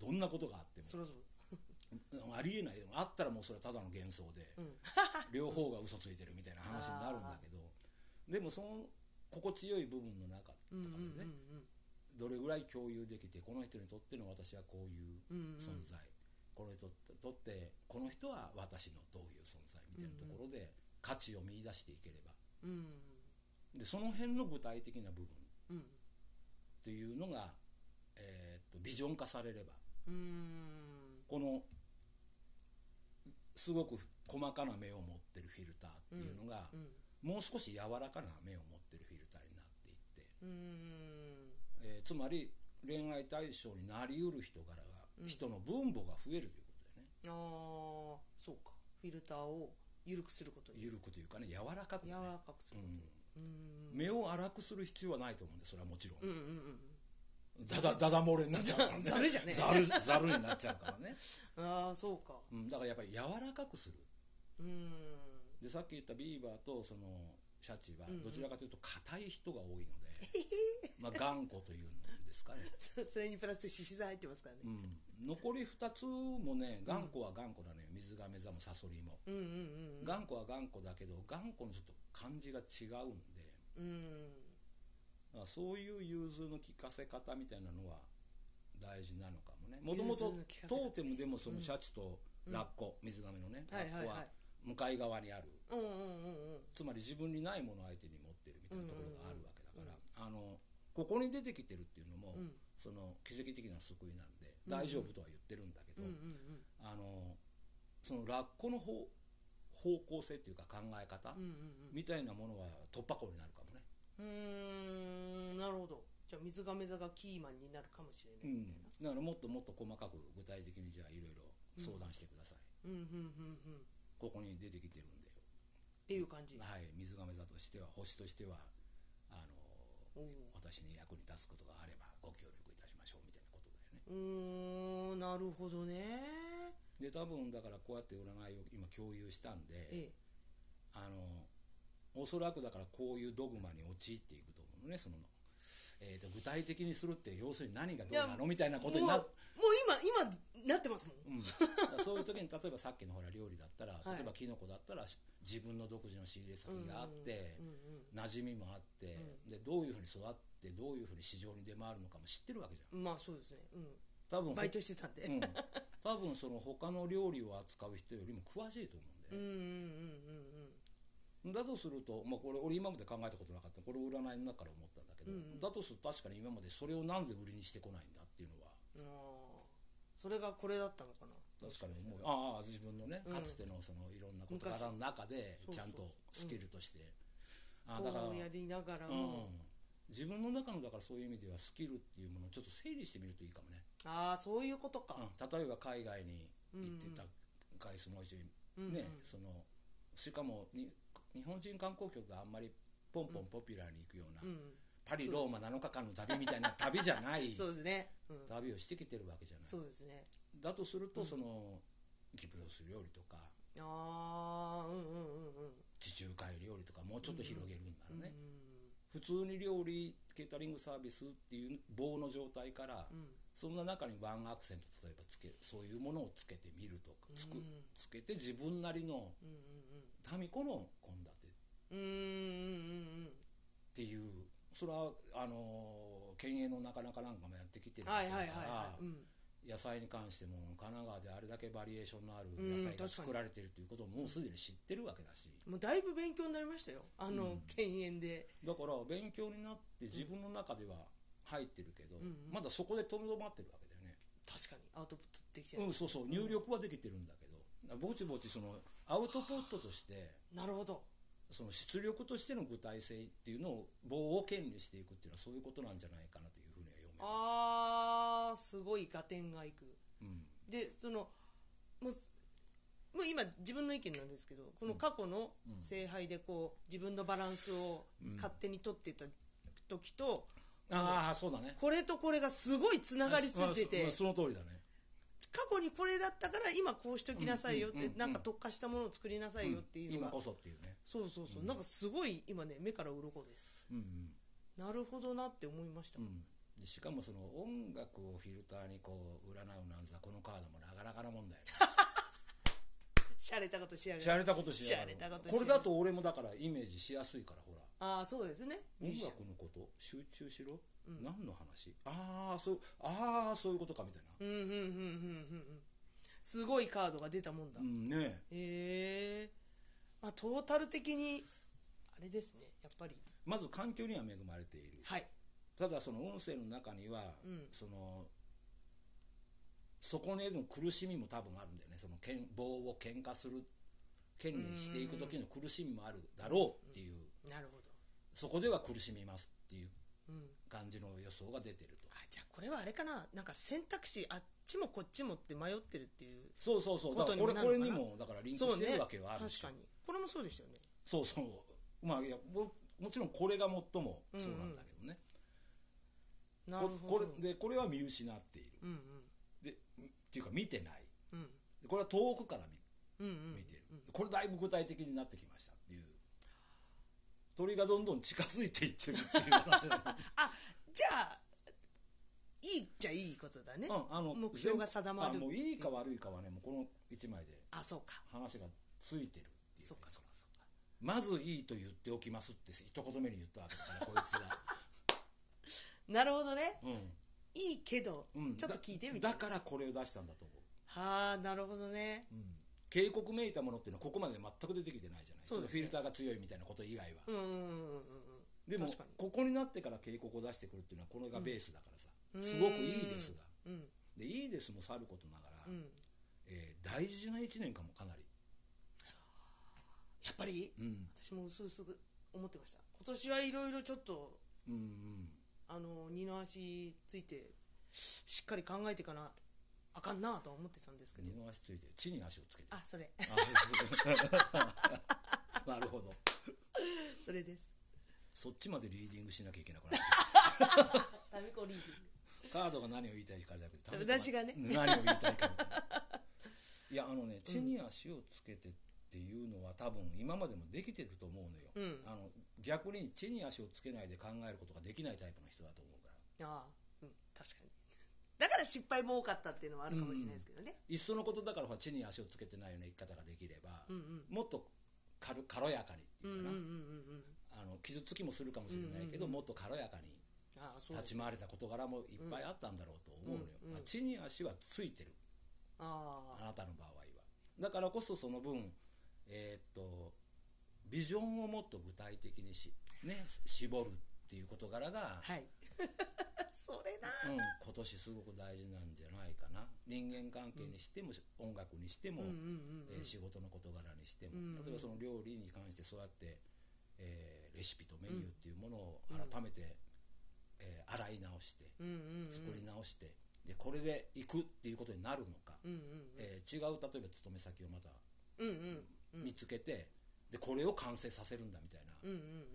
S2: どんなことがあっても。ありえない。あったらもうそれはただの幻想で、(laughs) 両方が嘘ついてるみたいな話になるんだけどでもその心地よい部分の中とかでね、
S1: うんうんうん
S2: どれぐらい共有できてこの人にとっての私はこういう存在、この人にとってこの人は私のどういう存在みたいなところで価値を見出していければ。
S1: うん。
S2: でその辺の具体的な部分
S1: うん。
S2: っていうのが、えーっとビジョン化されればこのすごく細かな目を持ってるフィルターっていうのが、もう少し柔らかな目を持ってるフィルターになっていって、
S1: うん。
S2: えーつまり恋愛対象になりうる人柄が、人の分母が増えるということだよね。
S1: ああそうか。フィルターを緩くすることに。
S2: 緩くというかね柔らかくね。
S1: 柔らかくする
S2: うん。目を粗くする必要はないと思うんですそれはもちろん、
S1: うんうんうん
S2: ザダダダ漏れになっちゃうからね。(laughs)
S1: ざるじゃね
S2: ざるざるになっちゃうからね、(laughs)
S1: ああそうか。
S2: うん、だからやっぱり柔らかくする。
S1: うん。
S2: でさっき言ったビーバーとそのシャチはどちらかというと硬い人が多いので、(laughs) まあ頑固というんですかね、
S1: そそれにプラス獅子座入ってますからね。
S2: うん、残り2つもね頑固は頑固なのよ。水亀座もサソリも、
S1: うんうん
S2: 頑固は頑固だけど頑固のちょっと感じが違うんで。
S1: うん。うん
S2: だからそういう融通の利かせ方みたいなのは大事なのかもね。もともとトーテムでもそのシャチとラッコ、水亀のねラッコは向かい側にある。
S1: うんうんうんうん。
S2: つまり自分にないものを相手に持ってるみたいなところがあるわけだから、あのここに出てきてるっていうのも、その奇跡的な救いなんで、大丈夫とは言ってるんだけど、あのそのラッコの方方向性っていうか考え方、みたいなものは突破口になるかもね。
S1: うーんなるほど。じゃあ水亀座がキーマンになるかもしれない、
S2: うん、だからもっともっと細かく具体的にじゃあいろいろ相談してください、
S1: うん、うんうんうん。
S2: ここに出てきてるんで。
S1: っていう感じ、
S2: はい水亀座としては星としてはあの私に役に立つことがあればご協力う
S1: ーんなるほどね。
S2: で多分だからこうやって占いを今共有したんで、
S1: ええ。
S2: あのおそらくだからこういうドグマに陥っていくと思うのねその、えー、と具体的にするって要するに何がどうなの？みたいなことにな
S1: もうもう今今なってますもん、
S2: うん、そういう時に例えばさっきのほら料理だったら、
S1: い。
S2: 例えばキノコだったらし自分の独自の仕入れ先があって、馴染みもあって、でどういうふうに育ってどういうふうに市場に出回るのかも知ってるわけじゃん。
S1: まあそうですね。
S2: 多分
S1: うんバイトしてたんで、
S2: うん、多分その他の料理を扱う人よりも詳しいと思うんで、
S1: うんうんうんうん
S2: だとすると、まあ、これ俺今まで考えたことなかったこれ占いの中から思ったんだけど、だとすると確かに今までそれをなぜ売りにしてこないんだっていうのは。
S1: うんああそれがこれだったのかな。
S2: 確かに思う。ああ自分のねかつてのそのいろんな事柄の中でちゃんとスキルとして、ああだから
S1: やりながら
S2: う
S1: も、
S2: ん、自分の中のだからそういう意味ではスキルっていうものをちょっと整理してみるといいかもね、
S1: ああそういうことか、
S2: うん、例えば海外に行ってた回数もう一度ね、そのしかもに日本人観光客があんまりポンポンポピュラーに行くような、パリローマ7日間の旅みたいな旅じゃない
S1: そうですね、うん、
S2: 旅をしてきてるわけじゃない。
S1: そうですね。
S2: だとするとそのキプロス料理とか
S1: ああうんうんうんうん。
S2: 地中海料理とかもうちょっと広げるんならね、普通に料理ケータリングサービスっていう棒の状態から、そんな中にワンアクセント例えばつけそういうものをつけてみるとかつく、つけて自分なりの民子の献立。っ
S1: うんうんうんうん
S2: ていうそれはあの県営のなかなかなんかもやってきてる
S1: はいはいはい
S2: から
S1: はい、うん、
S2: 野菜に関しても神奈川であれだけバリエーションのある
S1: うん
S2: 野菜が作られてるということをもうすでに知ってるわけだし、
S1: もうだいぶ勉強になりましたよ。あの、
S2: うん。
S1: 犬猿で。
S2: だから勉強になって自分の中では入ってるけど、
S1: んうん。
S2: まだそこでとどまってるわけだよね、
S1: 確かに。アウトプットできてる、
S2: うん、そうそう。入力はできてるんだけど。ぼちぼちそのアウトプットとして
S1: なるほど。
S2: その出力としての具体性っていうのを棒を権利していくっていうのはそういうことなんじゃないかなというふうには読めま
S1: あーすごい合点がいく。
S2: す、うん。
S1: でそのもうもう今自分の意見なんですけどこの過去の聖杯でこう自分のバランスを勝手に取ってた時と、
S2: ああそうだね。
S1: これとこれがすごいつながりついてて、
S2: まあその通りだね。
S1: 過去にこれだったから今こうしときなさいよって、
S2: うんうんうん。うん
S1: なんか特化したものを作りなさいよっていう
S2: 今こそっていうね。
S1: そうそうそう、なんかすごい今ね目から鱗です。
S2: うん
S1: なるほどなって思いました、
S2: うん、うん、でしかもその音楽をフィルターにこう占うなんざこのカードもなかなかなもんだよね。
S1: しゃれたことしやがる。
S2: しゃれたことしやがる。
S1: こ
S2: れだと俺もだからイメージしやすいからほら。
S1: ああそうですね。
S2: 音楽のこと？集中しろ、何の話？ああそうああそういうことかみたいな。
S1: うんうんうんうんうんうん。すごいカードが出たもんだ、
S2: うんね
S1: へえ。まあトータル的にあれですねやっぱり。
S2: まず環境には恵まれている。
S1: はい
S2: ただその音声の中には、
S1: うん。
S2: そのそこへの苦しみも多分あるんだよね。そのけん棒を喧嘩する権利していく時の苦しみもあるだろうっていう。
S1: なるほど。
S2: そこでは苦しみますっていう
S1: うん
S2: 感じの予想が出てると。
S1: あじゃあこれはあれかな。なんか選択肢あっちもこっちもって迷ってるっていう
S2: そうそうそう。だ
S1: こ
S2: からこれこれにもだからリンクしてるわけはあるし
S1: 確かにこれもそうでしたよね
S2: そうそう。まあいやももちろんこれが最もそうなんだけど。ね、
S1: なる
S2: ここれでこれは見失っている。
S1: うん
S2: でっていうか見てない。
S1: うん。
S2: でこれは遠くから見
S1: うんうんうん
S2: 見てる、これだいぶ具体的になってきましたっていう。鳥がどんどん近づいていってるっていう話 (laughs)
S1: あじゃあいいっちゃいいことだね、
S2: うん、あの
S1: 目標が定まる。
S2: あもういいか悪いかはねもうこの1枚で
S1: あそうか。
S2: 話がついてるっていう
S1: そうかそうかそうか。
S2: まずいいと言っておきますって一言目に言ったわけだからこいつが、(laughs)
S1: なるほどね。
S2: うん。
S1: いいけど、
S2: うん、
S1: ちょっと聞いてみたい
S2: だだからこれを出したんだと思う、
S1: はあなるほどね。
S2: うん、警告めいたものっていうのはここまで全く出てきてないじゃない。
S1: そうですね。
S2: ちょっとフィルターが強いみたいなこと以外は、
S1: うんうんうんうんうん。
S2: でもここになってから警告を出してくるっていうのはこれがベースだからさ、すごくいいですが。
S1: うん。
S2: でいいですもさることながら、
S1: うん。
S2: えー大事な1年かもかなり、
S1: やっぱり？
S2: うん。
S1: 私も薄々思ってました。今年はいろいろちょっと
S2: うんうん、
S1: あの二の足ついてしっかり考えていかなあかんなとは思ってたんですけど。
S2: 二の足ついて地に足をつけて。
S1: あそれ。
S2: あ (laughs) なるほど。
S1: それです。
S2: そっちまでリーディングしなきゃいけなくなって (laughs)
S1: タミコリーディング。
S2: カードが何を言いたいかじゃなくて (laughs)
S1: 私がね。
S2: 何を言いたいか。いやあのね地に足をつけてっていうのは多分今までもできてると思うのよ、
S1: うん。
S2: あの逆に地に足をつけないで考えることができないタイプの人だと思うから。
S1: ああうん確かに。(laughs) だから失敗も多かったっていうのはあるかもしれないですけどね、
S2: いっそのことだからほら地に足をつけてないような生き方ができれば、
S1: うんうん。
S2: もっと軽軽やかにっていうかな、
S1: うんうんうんうんうん。
S2: あの傷つきもするかもしれないけど、もっと軽やかに立ち回れた事柄もいっぱいあったんだろうと思うのよ、
S1: うんうん
S2: 地に足はついてる。
S1: あ。
S2: あなたの場合は。だからこそその分えーっとビジョンをもっと具体的にし、ね、絞るっていう事柄が
S1: あ、はい。(laughs) それな。
S2: うん、今年すごく大事なんじゃないかな。人間関係にしても、音楽にしても、
S1: うんうんうん
S2: えー仕事の事柄にしても、
S1: うん
S2: 例えばその料理に関してそうやって、えーレシピとメニューっていうものを改めて、えー洗い直して
S1: うんうんうん。
S2: 作り直して、でこれでいくっていうことになるのか、
S1: うんうん
S2: えー違う例えば勤め先をまた
S1: うんうん。
S2: 見つけて、でこれを完成させるんだみたいな、
S1: うんうん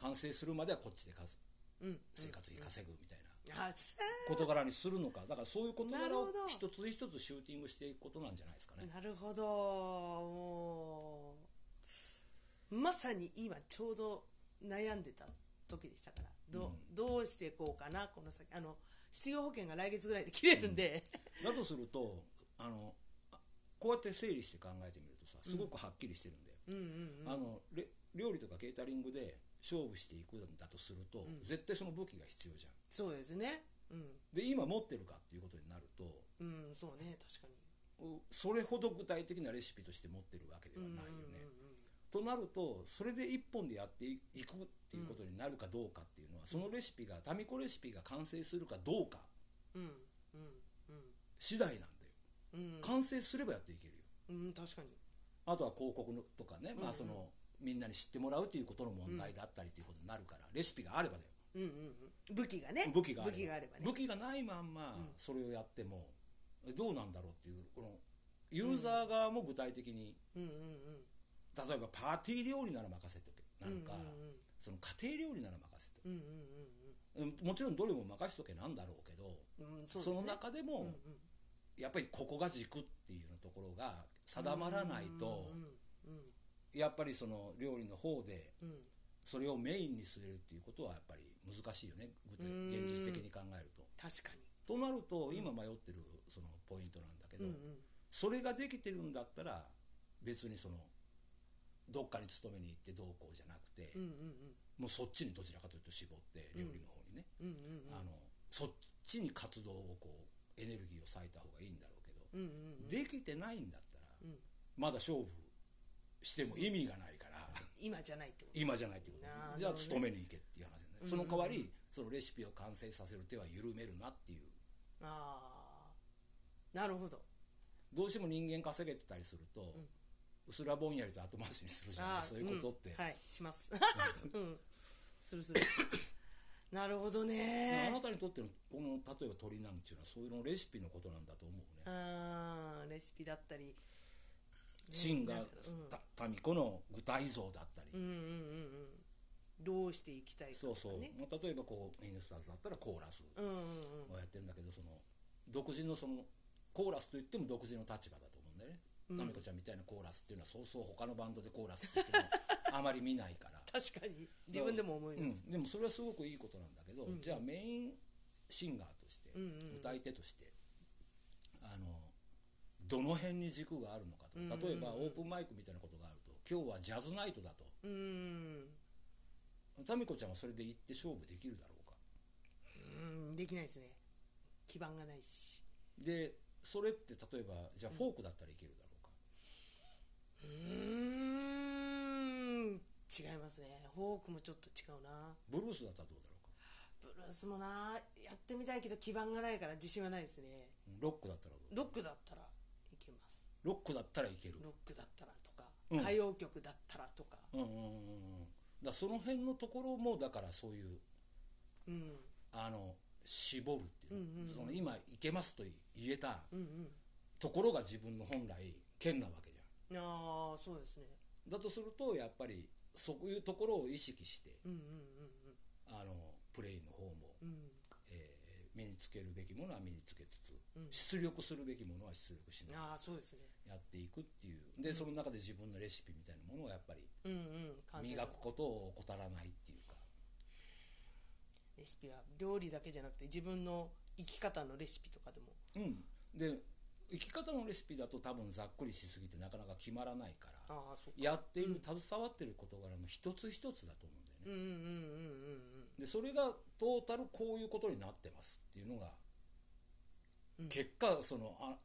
S2: 完成するまではこっちでかす
S1: うんうん。
S2: 生活費稼ぐみたいな。事柄にするのか。だからそういう事柄を一つ一つシューティングしていくことなんじゃないですかね。
S1: なるほど。もうまさに今ちょうど悩んでた時でしたから。ど,、うどうしていこうかなこの先。あの失業保険が来月ぐらいで切れるんで、
S2: だとするとあのあこうやって整理して考えてみるとさすごくはっきりしてるんだよ、
S1: うん、うんうん
S2: あのレ料理とかケータリングで勝負していくんだとすると、絶対その武器が必要じゃん。
S1: そうですね。うん
S2: で今持ってるかっていうことになると
S1: うんそうね確かに。
S2: うそれほど具体的なレシピとして持ってるわけではないよね、となるとそれで一本でやっていくっていうことになるかどうかっていうのは、そのレシピがタミコレシピが完成するかどうか
S1: うんうん
S2: 次第なんだよ、
S1: うん。
S2: 完成すればやっていけるよ。
S1: うんうん確かに
S2: あとは広告のとかね、まあそのみんなに知ってもらうということの問題だったりということになるから、レシピがあればだよ。
S1: うんうんうん。武器がね。
S2: 武器があれば。
S1: 武器があればね。
S2: 武器がないまんまそれをやってもどうなんだろうっていうこのユーザー側も具体的に、
S1: うん。うんうん
S2: 例えばパーティー料理なら任せとけ。なのか、
S1: うんうんうん。
S2: その家庭料理なら任せとけ、
S1: うんうん
S2: うんもちろんどれも任せとけなんだろうけど、
S1: うん。うん。
S2: その中でも、やっぱりここが軸っていうところが定まらないと、やっぱりその料理の方で
S1: うん
S2: それをメインにするっていうことはやっぱり難しいよね現実的に考えると。
S1: 確かに。
S2: となると今迷ってるそのポイントなんだけど、それができてるんだったら別にそのどっかに勤めに行ってどうこうじゃなくて、もうそっちにどちらかというと絞って料理の方にね、そっちに活動をこうエネルギーを割いた方がいいんだろうけど、できてないんだっまだ勝負しても意味がないから。
S1: 今じゃないってこと？
S2: 今じゃないってこと。
S1: ね。
S2: じゃあ勤めに行けっていう話だね、その代わりそのレシピを完成させる手は緩めるなっていう。
S1: ああなるほど。
S2: どうしても人間稼げてたりすると、うすらぼんやりと後回しにするじゃない？そういうことって、
S1: ん。はいします。(laughs) うん。するする。(coughs) なるほど
S2: あ
S1: ね
S2: なたにとってのこの例えば鶏なんちゅうのはそういうのレシピのことなんだと思うね、
S1: あーレシピだったり
S2: 芯が民子の具体像だったり、
S1: うんうんうんうん。どうしていきたいか
S2: そうそう、まあ、例えばこうインスタンスだったらコーラス
S1: うんうんうん。
S2: をやってるんだけどその独自のそのコーラスといっても独自の立場だと思うんだよね。タミコちゃんみたいなコーラスっていうのはそうそう他のバンドでコーラスって言ってもあまり見ないから。(laughs)
S1: 確かに。自分でも思います、
S2: うん、でもそれはすごくいいことなんだけど、じゃあメインシンガーとして、
S1: んうんうん。
S2: 歌い手としてあのどの辺に軸があるのかと例えばオープンマイクみたいなことがあると今日はジャズナイトだと。
S1: うん。
S2: タミコちゃんはそれで行って勝負できるだろうか。
S1: うんできないですね。基盤がないし。
S2: でそれって例えばじゃあフォークだったらいけるだろうか、
S1: うーん。違いますね。フォークもちょっと違うな。
S2: ブルースだったらどうだろうか。
S1: ブルースもなやってみたいけど基盤がないから自信はないですね。
S2: うんロックだったらどう。
S1: ロックだったら
S2: ロックだったらいける。
S1: ロックだったらとか、
S2: うん。
S1: 歌謡曲だったらとか。
S2: うんうんうんうん。だからその辺のところもだからそういう
S1: うん。
S2: あの絞るっていう,、
S1: うんうんうん。
S2: その今いけますと言えた
S1: うんうん。
S2: ところが自分の本来剣なわけじゃ
S1: ああそうですね。
S2: んだとするとやっぱりそういうところを意識して
S1: うんうん。
S2: あのプレイの方も、身につけるべきものは身につけつつ、
S1: うん。
S2: 出力するべきものは出力しながらやっていくっていう。でその中で自分のレシピみたいなものをやっぱり磨くことを怠らないっていうか。
S1: レシピは料理だけじゃなくて自分の生き方のレシピとかでも。
S2: うん。で生き方のレシピだと多分ざっくりしすぎてなかなか決まらないから
S1: ああそうか。
S2: やっている携わってる事柄の一つ一つだと思うんだよね。
S1: うんうんうんうんうん
S2: でそれがトータルこういうことになってますっていうのが、結果そのあ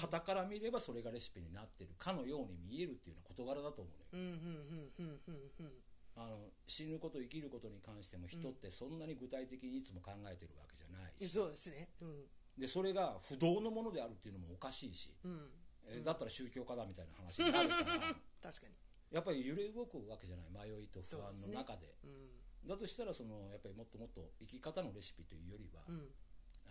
S2: 旗から見ればそれがレシピになってるかのように見えるっていうような事柄だと思うね、
S1: うんうんうんうんうんうん。
S2: あの死ぬこと生きることに関しても人ってそんなに具体的にいつも考えてるわけじゃないし、
S1: そうですね。うん。
S2: でそれが不動のものであるっていうのもおかしいし、
S1: うん。
S2: えだったら宗教家だみたいな話になるから。(laughs)
S1: 確かに。
S2: やっぱり揺れ動くわけじゃない。迷いと不安の中で。
S1: うん
S2: だとしたらそのやっぱりもっともっと生き方のレシピというよりは、
S1: うん。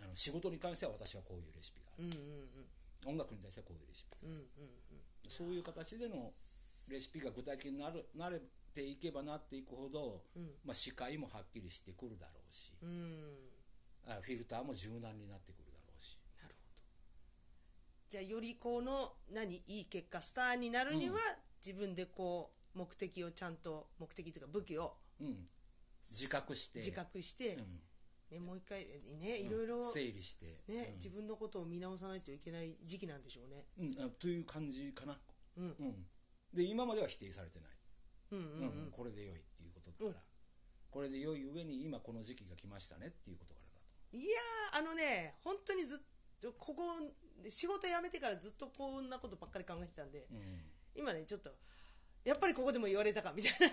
S2: あの仕事に関しては私はこういうレシピがある、
S1: うんうん
S2: 音楽に対してはこういうレシピが
S1: うんうんうん
S2: そういう形でのレシピが具体的になるなれていけばなっていくほど、まあ、視界もはっきりしてくるだろうし
S1: うん。うん
S2: あフィルターも柔軟になってくるだろうし。
S1: なるほど。じゃあよりこの何いい結果スターになるには、自分でこう目的をちゃんと目的というか武器を
S2: うん自覚して。
S1: 自覚して、
S2: うん。
S1: ね、もう一回ねいろいろ、
S2: 整理して、
S1: ね自分のことを見直さないといけない時期なんでしょうね。
S2: うん。あという感じかな、
S1: うん。
S2: で今までは否定されてない、
S1: うん。
S2: これで良いっていうことだから、これで良い上に今この時期が来ましたねっていうことからだと。
S1: いやーあのね本当にずっとここ仕事辞めてからずっとこんなことばっかり考えてたんで、
S2: うん。
S1: 今ねちょっとやっぱりここでも言われたかみたいな。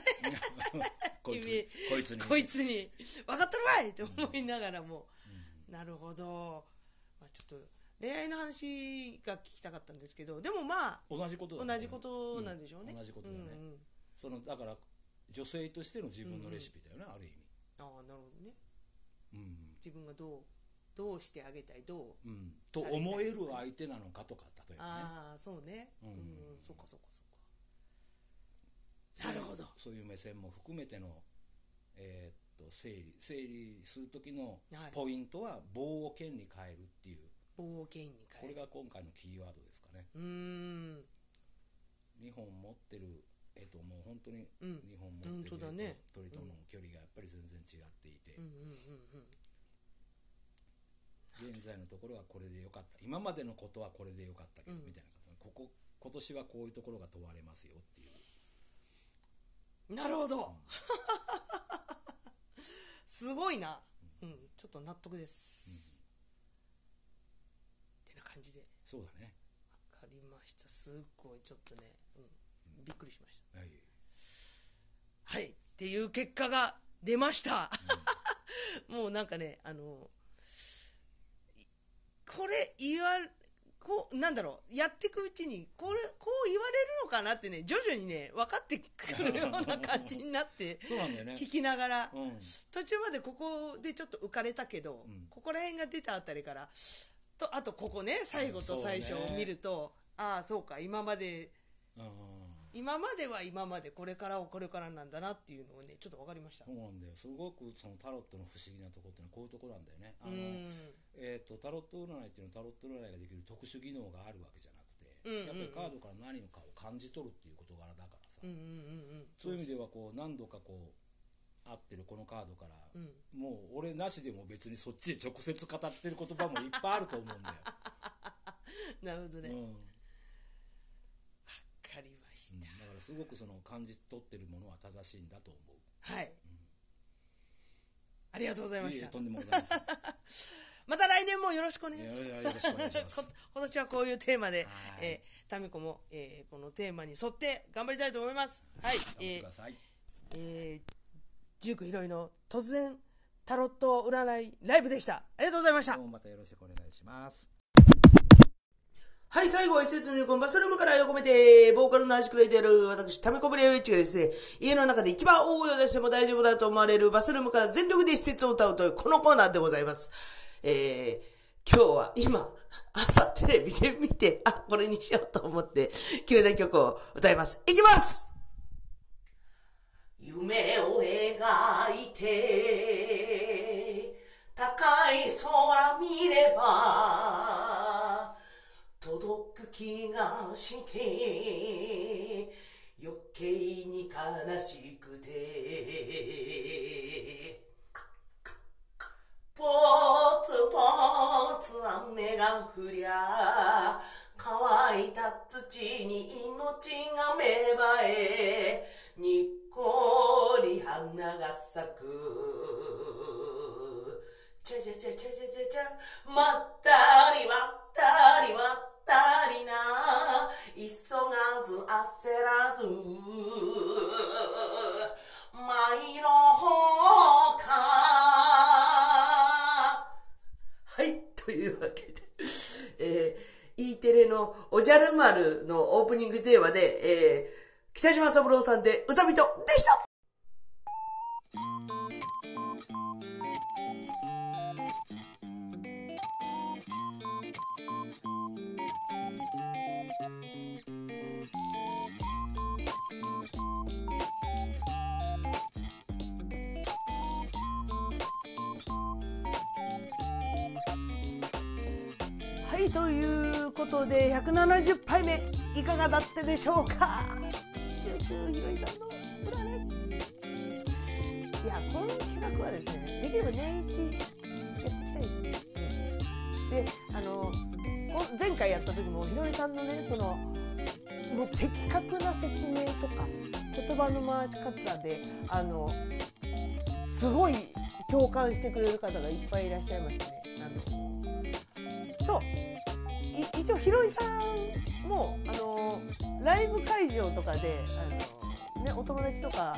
S1: ね (laughs)
S2: こいつこいつに。
S1: こいつに。分かっとるわいって思いながらも、なるほど、まあ、ちょっと恋愛の話が聞きたかったんですけど。でもまあ
S2: 同じことだね。
S1: 同じことなんでしょうね、
S2: ん。同じことだね、
S1: うんうん。
S2: そのだから女性としての自分のレシピだよね、ある意味。
S1: ああなるほどね。
S2: うん、
S1: 自分がどうどうしてあげたいどう
S2: うん、と思える相手なのかとか例えばね。
S1: ああそうね。う、
S2: うん。ん
S1: そうかそうかそうかなるほど。
S2: そういう目線も含めての、えーっと整理整理する時の
S1: はい。
S2: ポイントは棒を剣に変えるっていう。
S1: 冒険に
S2: こ
S1: 変える。
S2: れが今回のキーワードですかね。
S1: うーん。
S2: 2本持ってるえっともう本当に
S1: うん。
S2: 2本持ってる
S1: 本当だね。
S2: 鳥との距離がやっぱり全然違っていて、
S1: うん。うん。うん。うん。
S2: 現在のところはこれでよかった。今までのことはこれでよかったけど、
S1: うん
S2: みたいなことここ今年はこういうところが問われますよっていう
S1: なるほど。すごいな。うんちょっと納得です、ってな感じで。
S2: そうだね。
S1: 分かりました。すっごいちょっとね、うん、びっくりしました。
S2: はい。
S1: はい。っていう結果が出ました、(laughs) もうなんかねあのいこれ言わこうなんだろうやっていくうちにこれこう言われるのかなってね徐々にね分かってくるような感じになって (laughs)
S2: そうなんだよね。
S1: 聞きながら、
S2: うん。
S1: 途中までここでちょっと浮かれたけど、
S2: ん。
S1: ここら辺が出たあたりからとあとここね最後と最初を見ると、ああそうか今まで
S2: うん。
S1: 今までは今までこれからはこれからなんだなっていうのをねちょっと分かりました。
S2: そうなんだよ。すごくそのタロットの不思議なところってのはこういうところなんだよね。あの、
S1: うん
S2: えー、とタロット占いっていうのはタロット占いができる特殊技能があるわけじゃなくて、
S1: うんうんうん。
S2: やっぱりカードから何かを感じ取るっていう事柄だからさ、
S1: うんうんうんうん。
S2: そういう意味ではこう何度かこう合ってるこのカードから、
S1: ん。
S2: もう俺なしでも別にそっちで直接語ってる言葉もいっぱいあると思うんだよ、(laughs)
S1: なるほどね、わ
S2: うん。うん
S1: かりました、
S2: だからすごくその感じ取ってるものは正しいんだと思う。
S1: はい、ありがとうございました。
S2: いえいえとんでもございません。(laughs)
S1: また来年もよろしくお願いします。
S2: いやいやよろしくお願いします。
S1: こ (laughs) 今年はこういうテーマで
S2: はい。
S1: えータミコも、えーこのテーマに沿って頑張りたいと思います。はいえー
S2: ください、
S1: えー、ジュークヒロイの突然タロット占いライブでした。ありがとうございました。
S2: どうもまたよろしくお願いします
S1: はい、最後は一節入魂バスルームから愛を込めて、ボーカルの足くれてる私、タメコブレウィッチがですね、家の中で一番大声を出しても大丈夫だと思われるバスルームから全力で施設を歌うというこのコーナーでございます。えー、今日は今、朝テレビで見て、あ、これにしようと思って、急な曲を歌います。いきます夢を描いて、高い空見れば、気がして、余計に悲しくて、ぽつぽつ雨が降りゃ、乾いた土に命が芽生え、にっこり花が咲く。ちゃちゃちゃちゃちゃちゃちゃ、まったりまったりまったりな、急がず焦らず、前の方か。はい、というわけで、えー、E テレのおじゃる丸のオープニングテーマで、えー、北島三郎さんで歌人でした。ということで、170杯目、いかがだったでしょうか？中空ひろいさんの占い。いや、この企画はですね、できれば年一やっていきたいですね。で、あの、前回やった時も、ひろいさんのね、その、もう的確な説明とか、言葉の回し方で、あの、すごい共感してくれる方がいっぱいいらっしゃいましたね。一応ひろいさんもあのライブ会場とかであの、ね、お友達とか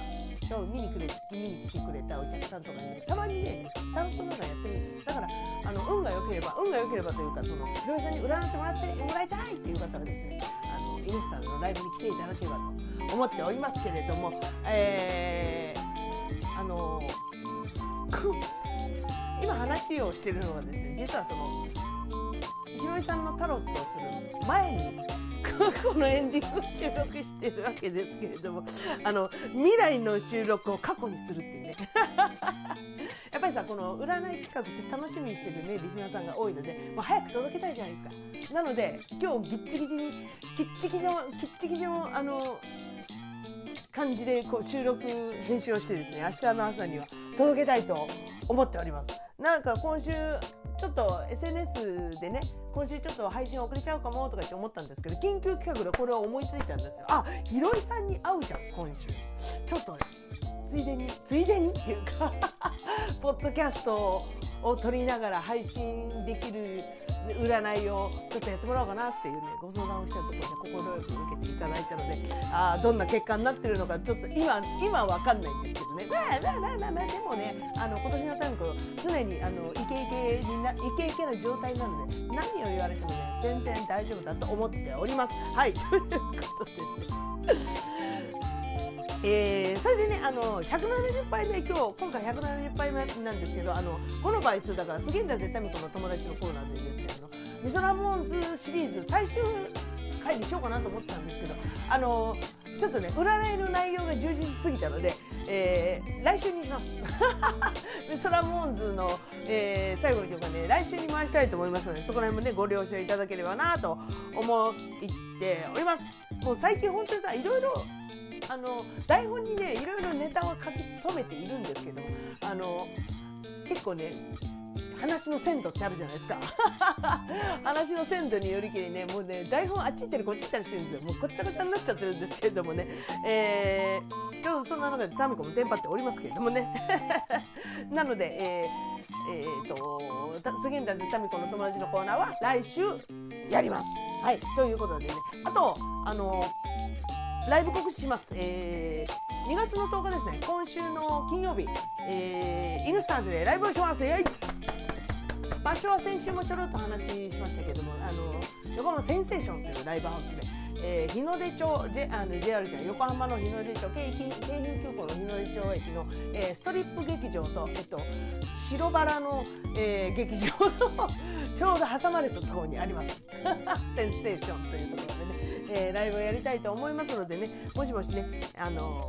S1: を見にくれ見に来てくれたお客さんとかにねたまにねタロット占いやってるんですよ。だからあの運が良ければ運が良ければというかそのひろいさんに占ってもらってもらいたいっていう方がですねあのイヌスさんのライブに来ていただければと思っておりますけれども、えー、あの (laughs) 今話をしてるのはですね実はそのひろいさんのタロットをする前にこのエンディングを収録してるわけですけれどもあの未来の収録を過去にするっていうね。(laughs) やっぱりさこの占い企画って楽しみにしてるねリスナーさんが多いのでもう早く届けたいじゃないですか。なので今日ぎっちぎちにぎっちぎちのぎっちぎちのあの感じでこう収録編集をしてですね明日の朝には届けたいと思っております。なんか今週ちょっと SNS でね今週ちょっと配信遅れちゃうかもとか言って思ったんですけど緊急企画でこれを思いついたんですよ。あひろいさんに会うじゃん今週。ちょっとねついでについでにっていうか (laughs) ポッドキャストを撮りながら配信できる占いをちょっとやってもらおうかなっていうねご相談をしたところで快く受けていただいたのであどんな結果になってるのかちょっと今今わかんないんですけどねまあまあまあまあまあでもねあの今年のタイム常にあのイケイケになイケイケな状態なので何を言われてもね全然大丈夫だと思っております。はいということでねえー、それでねあの170杯目今日今回170杯目なんですけどあのこの倍数だから「すげえんだ絶対みこの友達のコーナーでですねあのミソラモンズシリーズ最終回にしようかなと思ってたんですけどあのちょっとね占いの内容が充実すぎたので、えー、来週にします。(laughs) ミソラモンズの、えー、最後の曲はね来週に回したいと思いますのでそこら辺もねご了承いただければなと思っております。もう最近本当にさいろいろあの台本にねいろいろネタは書き留めているんですけどあの結構ね話の鮮度ってあるじゃないですか。(laughs) 話の鮮度によりきりねもうね台本あっち行ったりこっち行ったりしてるんですよ。もうこっちゃこちゃになっちゃってるんですけれどもね。えー、ちょっとそんな中でタミコもテンパっておりますけれどもね。(laughs) なのでえー、えー、と杉田タミコの友達のコーナーは来週やります。はい。ということでね。あとあのライブ告知します。えー、2月の10日ですね、今週の金曜日、えー、イヌスターズでライブをします。場所は先週もちょろっと話しましたけども、あの横浜センセーションというライブハウスで、えー、日の出町、J、あの JR じゃ横浜の日の出町、京浜急行の日の出町駅の、えー、ストリップ劇場と、えっと、白バラの、えー、劇場の (laughs) ちょうど挟まれたところにあります。(laughs) センテーションというところでね。えー、ライブをやりたいと思いますのでねもしもしねあの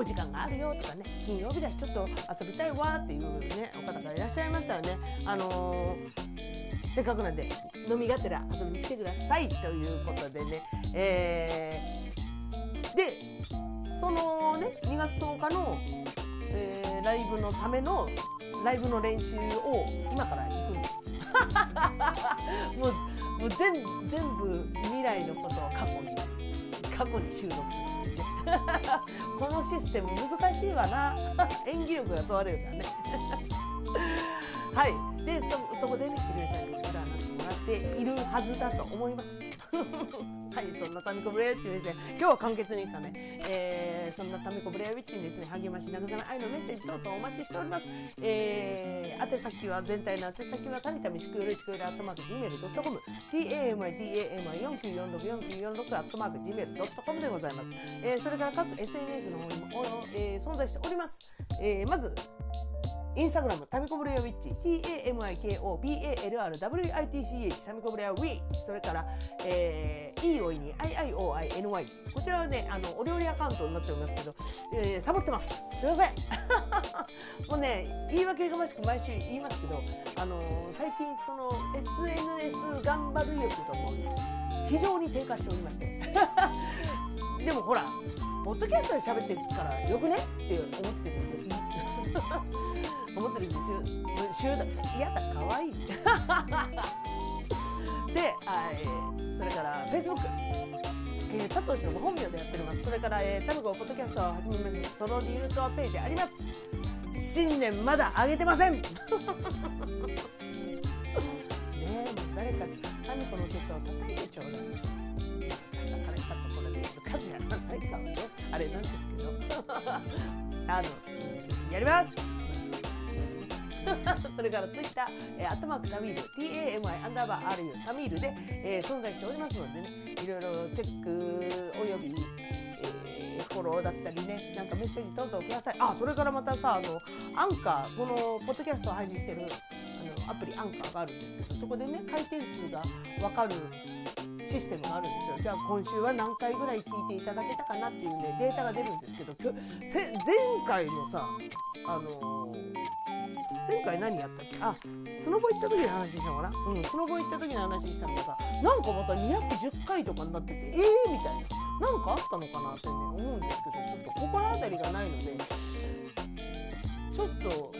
S1: お時間があるよとかね金曜日だしちょっと遊びたいわっていうねお方がいらっしゃいましたらねあのー、せっかくなんで飲みがてら遊びに来てくださいということでね、えー、でそのね2月10日の、えー、ライブのためのライブの練習を今から行くんです。(laughs) もうもう全全部未来のことを過去に過去に収録するって。(laughs) このシステム難しいわな。(laughs) 演技力が問われるからね。(laughs) はい。でそそこでねひろゆさんに占ってもらっているはずだと思います。(laughs) はいそんなタミコブレアウィッチにですね。今日は簡潔にかね、えー、そんなタミコブレアウィッチにですね。励まし慰め愛のメッセージ等々お待ちしております、えー、宛先は全体の宛先はたみたみしくよろしくよりアットマーク Gmail.com、tamidam49464946 アットマーク Gmail.com でございます、えー、それから各 SNS の方にも、えー、存在しております、えー、まずインスタグラム、タミコブレアウィッチ、t-a-m-i-k-o-b-a-l-r-w-i-t-c-h、タミコブレアウィッチ、それから、えー、いおいに、i-i-o-i-n-y。こちらはね、あの、お料理アカウントになっておりますけど、えー、サボってます。すいません。(laughs) もうね、言い訳がましく毎週言いますけど、あのー、最近その SNS 頑張る欲がもう非常に低下しておりまして。(laughs) でもほら、ポッドキャストで喋ってるからよくね？って思ってるんです。思ってるんですよ。週だって嫌だかわい。い (laughs) で、えー、それからフェイスブックえー、佐藤氏のご本名でやっております。それから、えー、タムゴポッドキャストを始めます。その理由とはページあります。新年まだあげてません。(laughs) ねえ誰か神子のケツを叩いてちょうだい。叩かれたところでやるかやらないかはね。あれなんですけど。(laughs) あのやります。(laughs) それからツイッター、えー、アットマークタミール TAMI アンダーバー RU タミールで、えー、存在しておりますのでねいろいろチェックおよび、えー、フォローだったりねなんかメッセージ等々ください。あそれからまたさあのアンカーこのポッドキャストを配信してるあのアプリアンカーがあるんですけどそこでね回転数が分かるシステムがあるんですよ。じゃあ今週は何回ぐらい聞いていただけたかなっていうねデータが出るんですけど前回のさあの前回何やったっけ？あスノボ行った時の話したのかな。うんスノボ行った時の話したのがさなんかまた210回とかになっててええー、みたいな。なんかあったのかなってね思うんですけどちょっと心当たりがないのでちょっ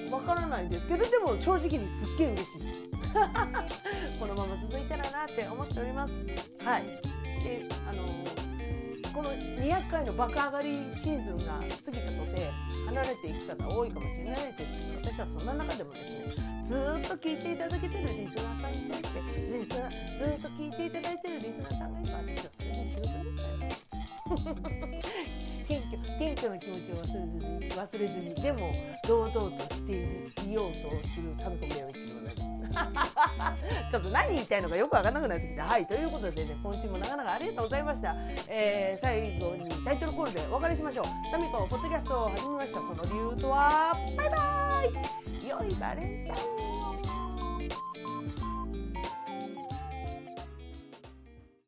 S1: とわからないんですけどでも正直にすっげえ嬉しいです。(laughs) このまま続いたらなって思っております。はい。であのこの200回の爆上がりシーズンが過ぎたとて離れていく方多いかもしれないですけど私はそんな中でもですねずっと聞いていただけてるリスナーさんに対してリスナーずっと聞いていただいてるリスナーさんがいるば私はそれで十分でございます。謙虚謙虚な気持ちを忘れずに忘れずにでも堂々としていようとする神子明一でございます。ちょっと何言いたいのかよく分かんなくなってきた。はい、ということでね、今週もなかなかありがとうございました。えー、最後にタイトルコールでお別れしましょう。タミコポッドキャストを始めました。その理由とは、バイバイ良いバレンタイン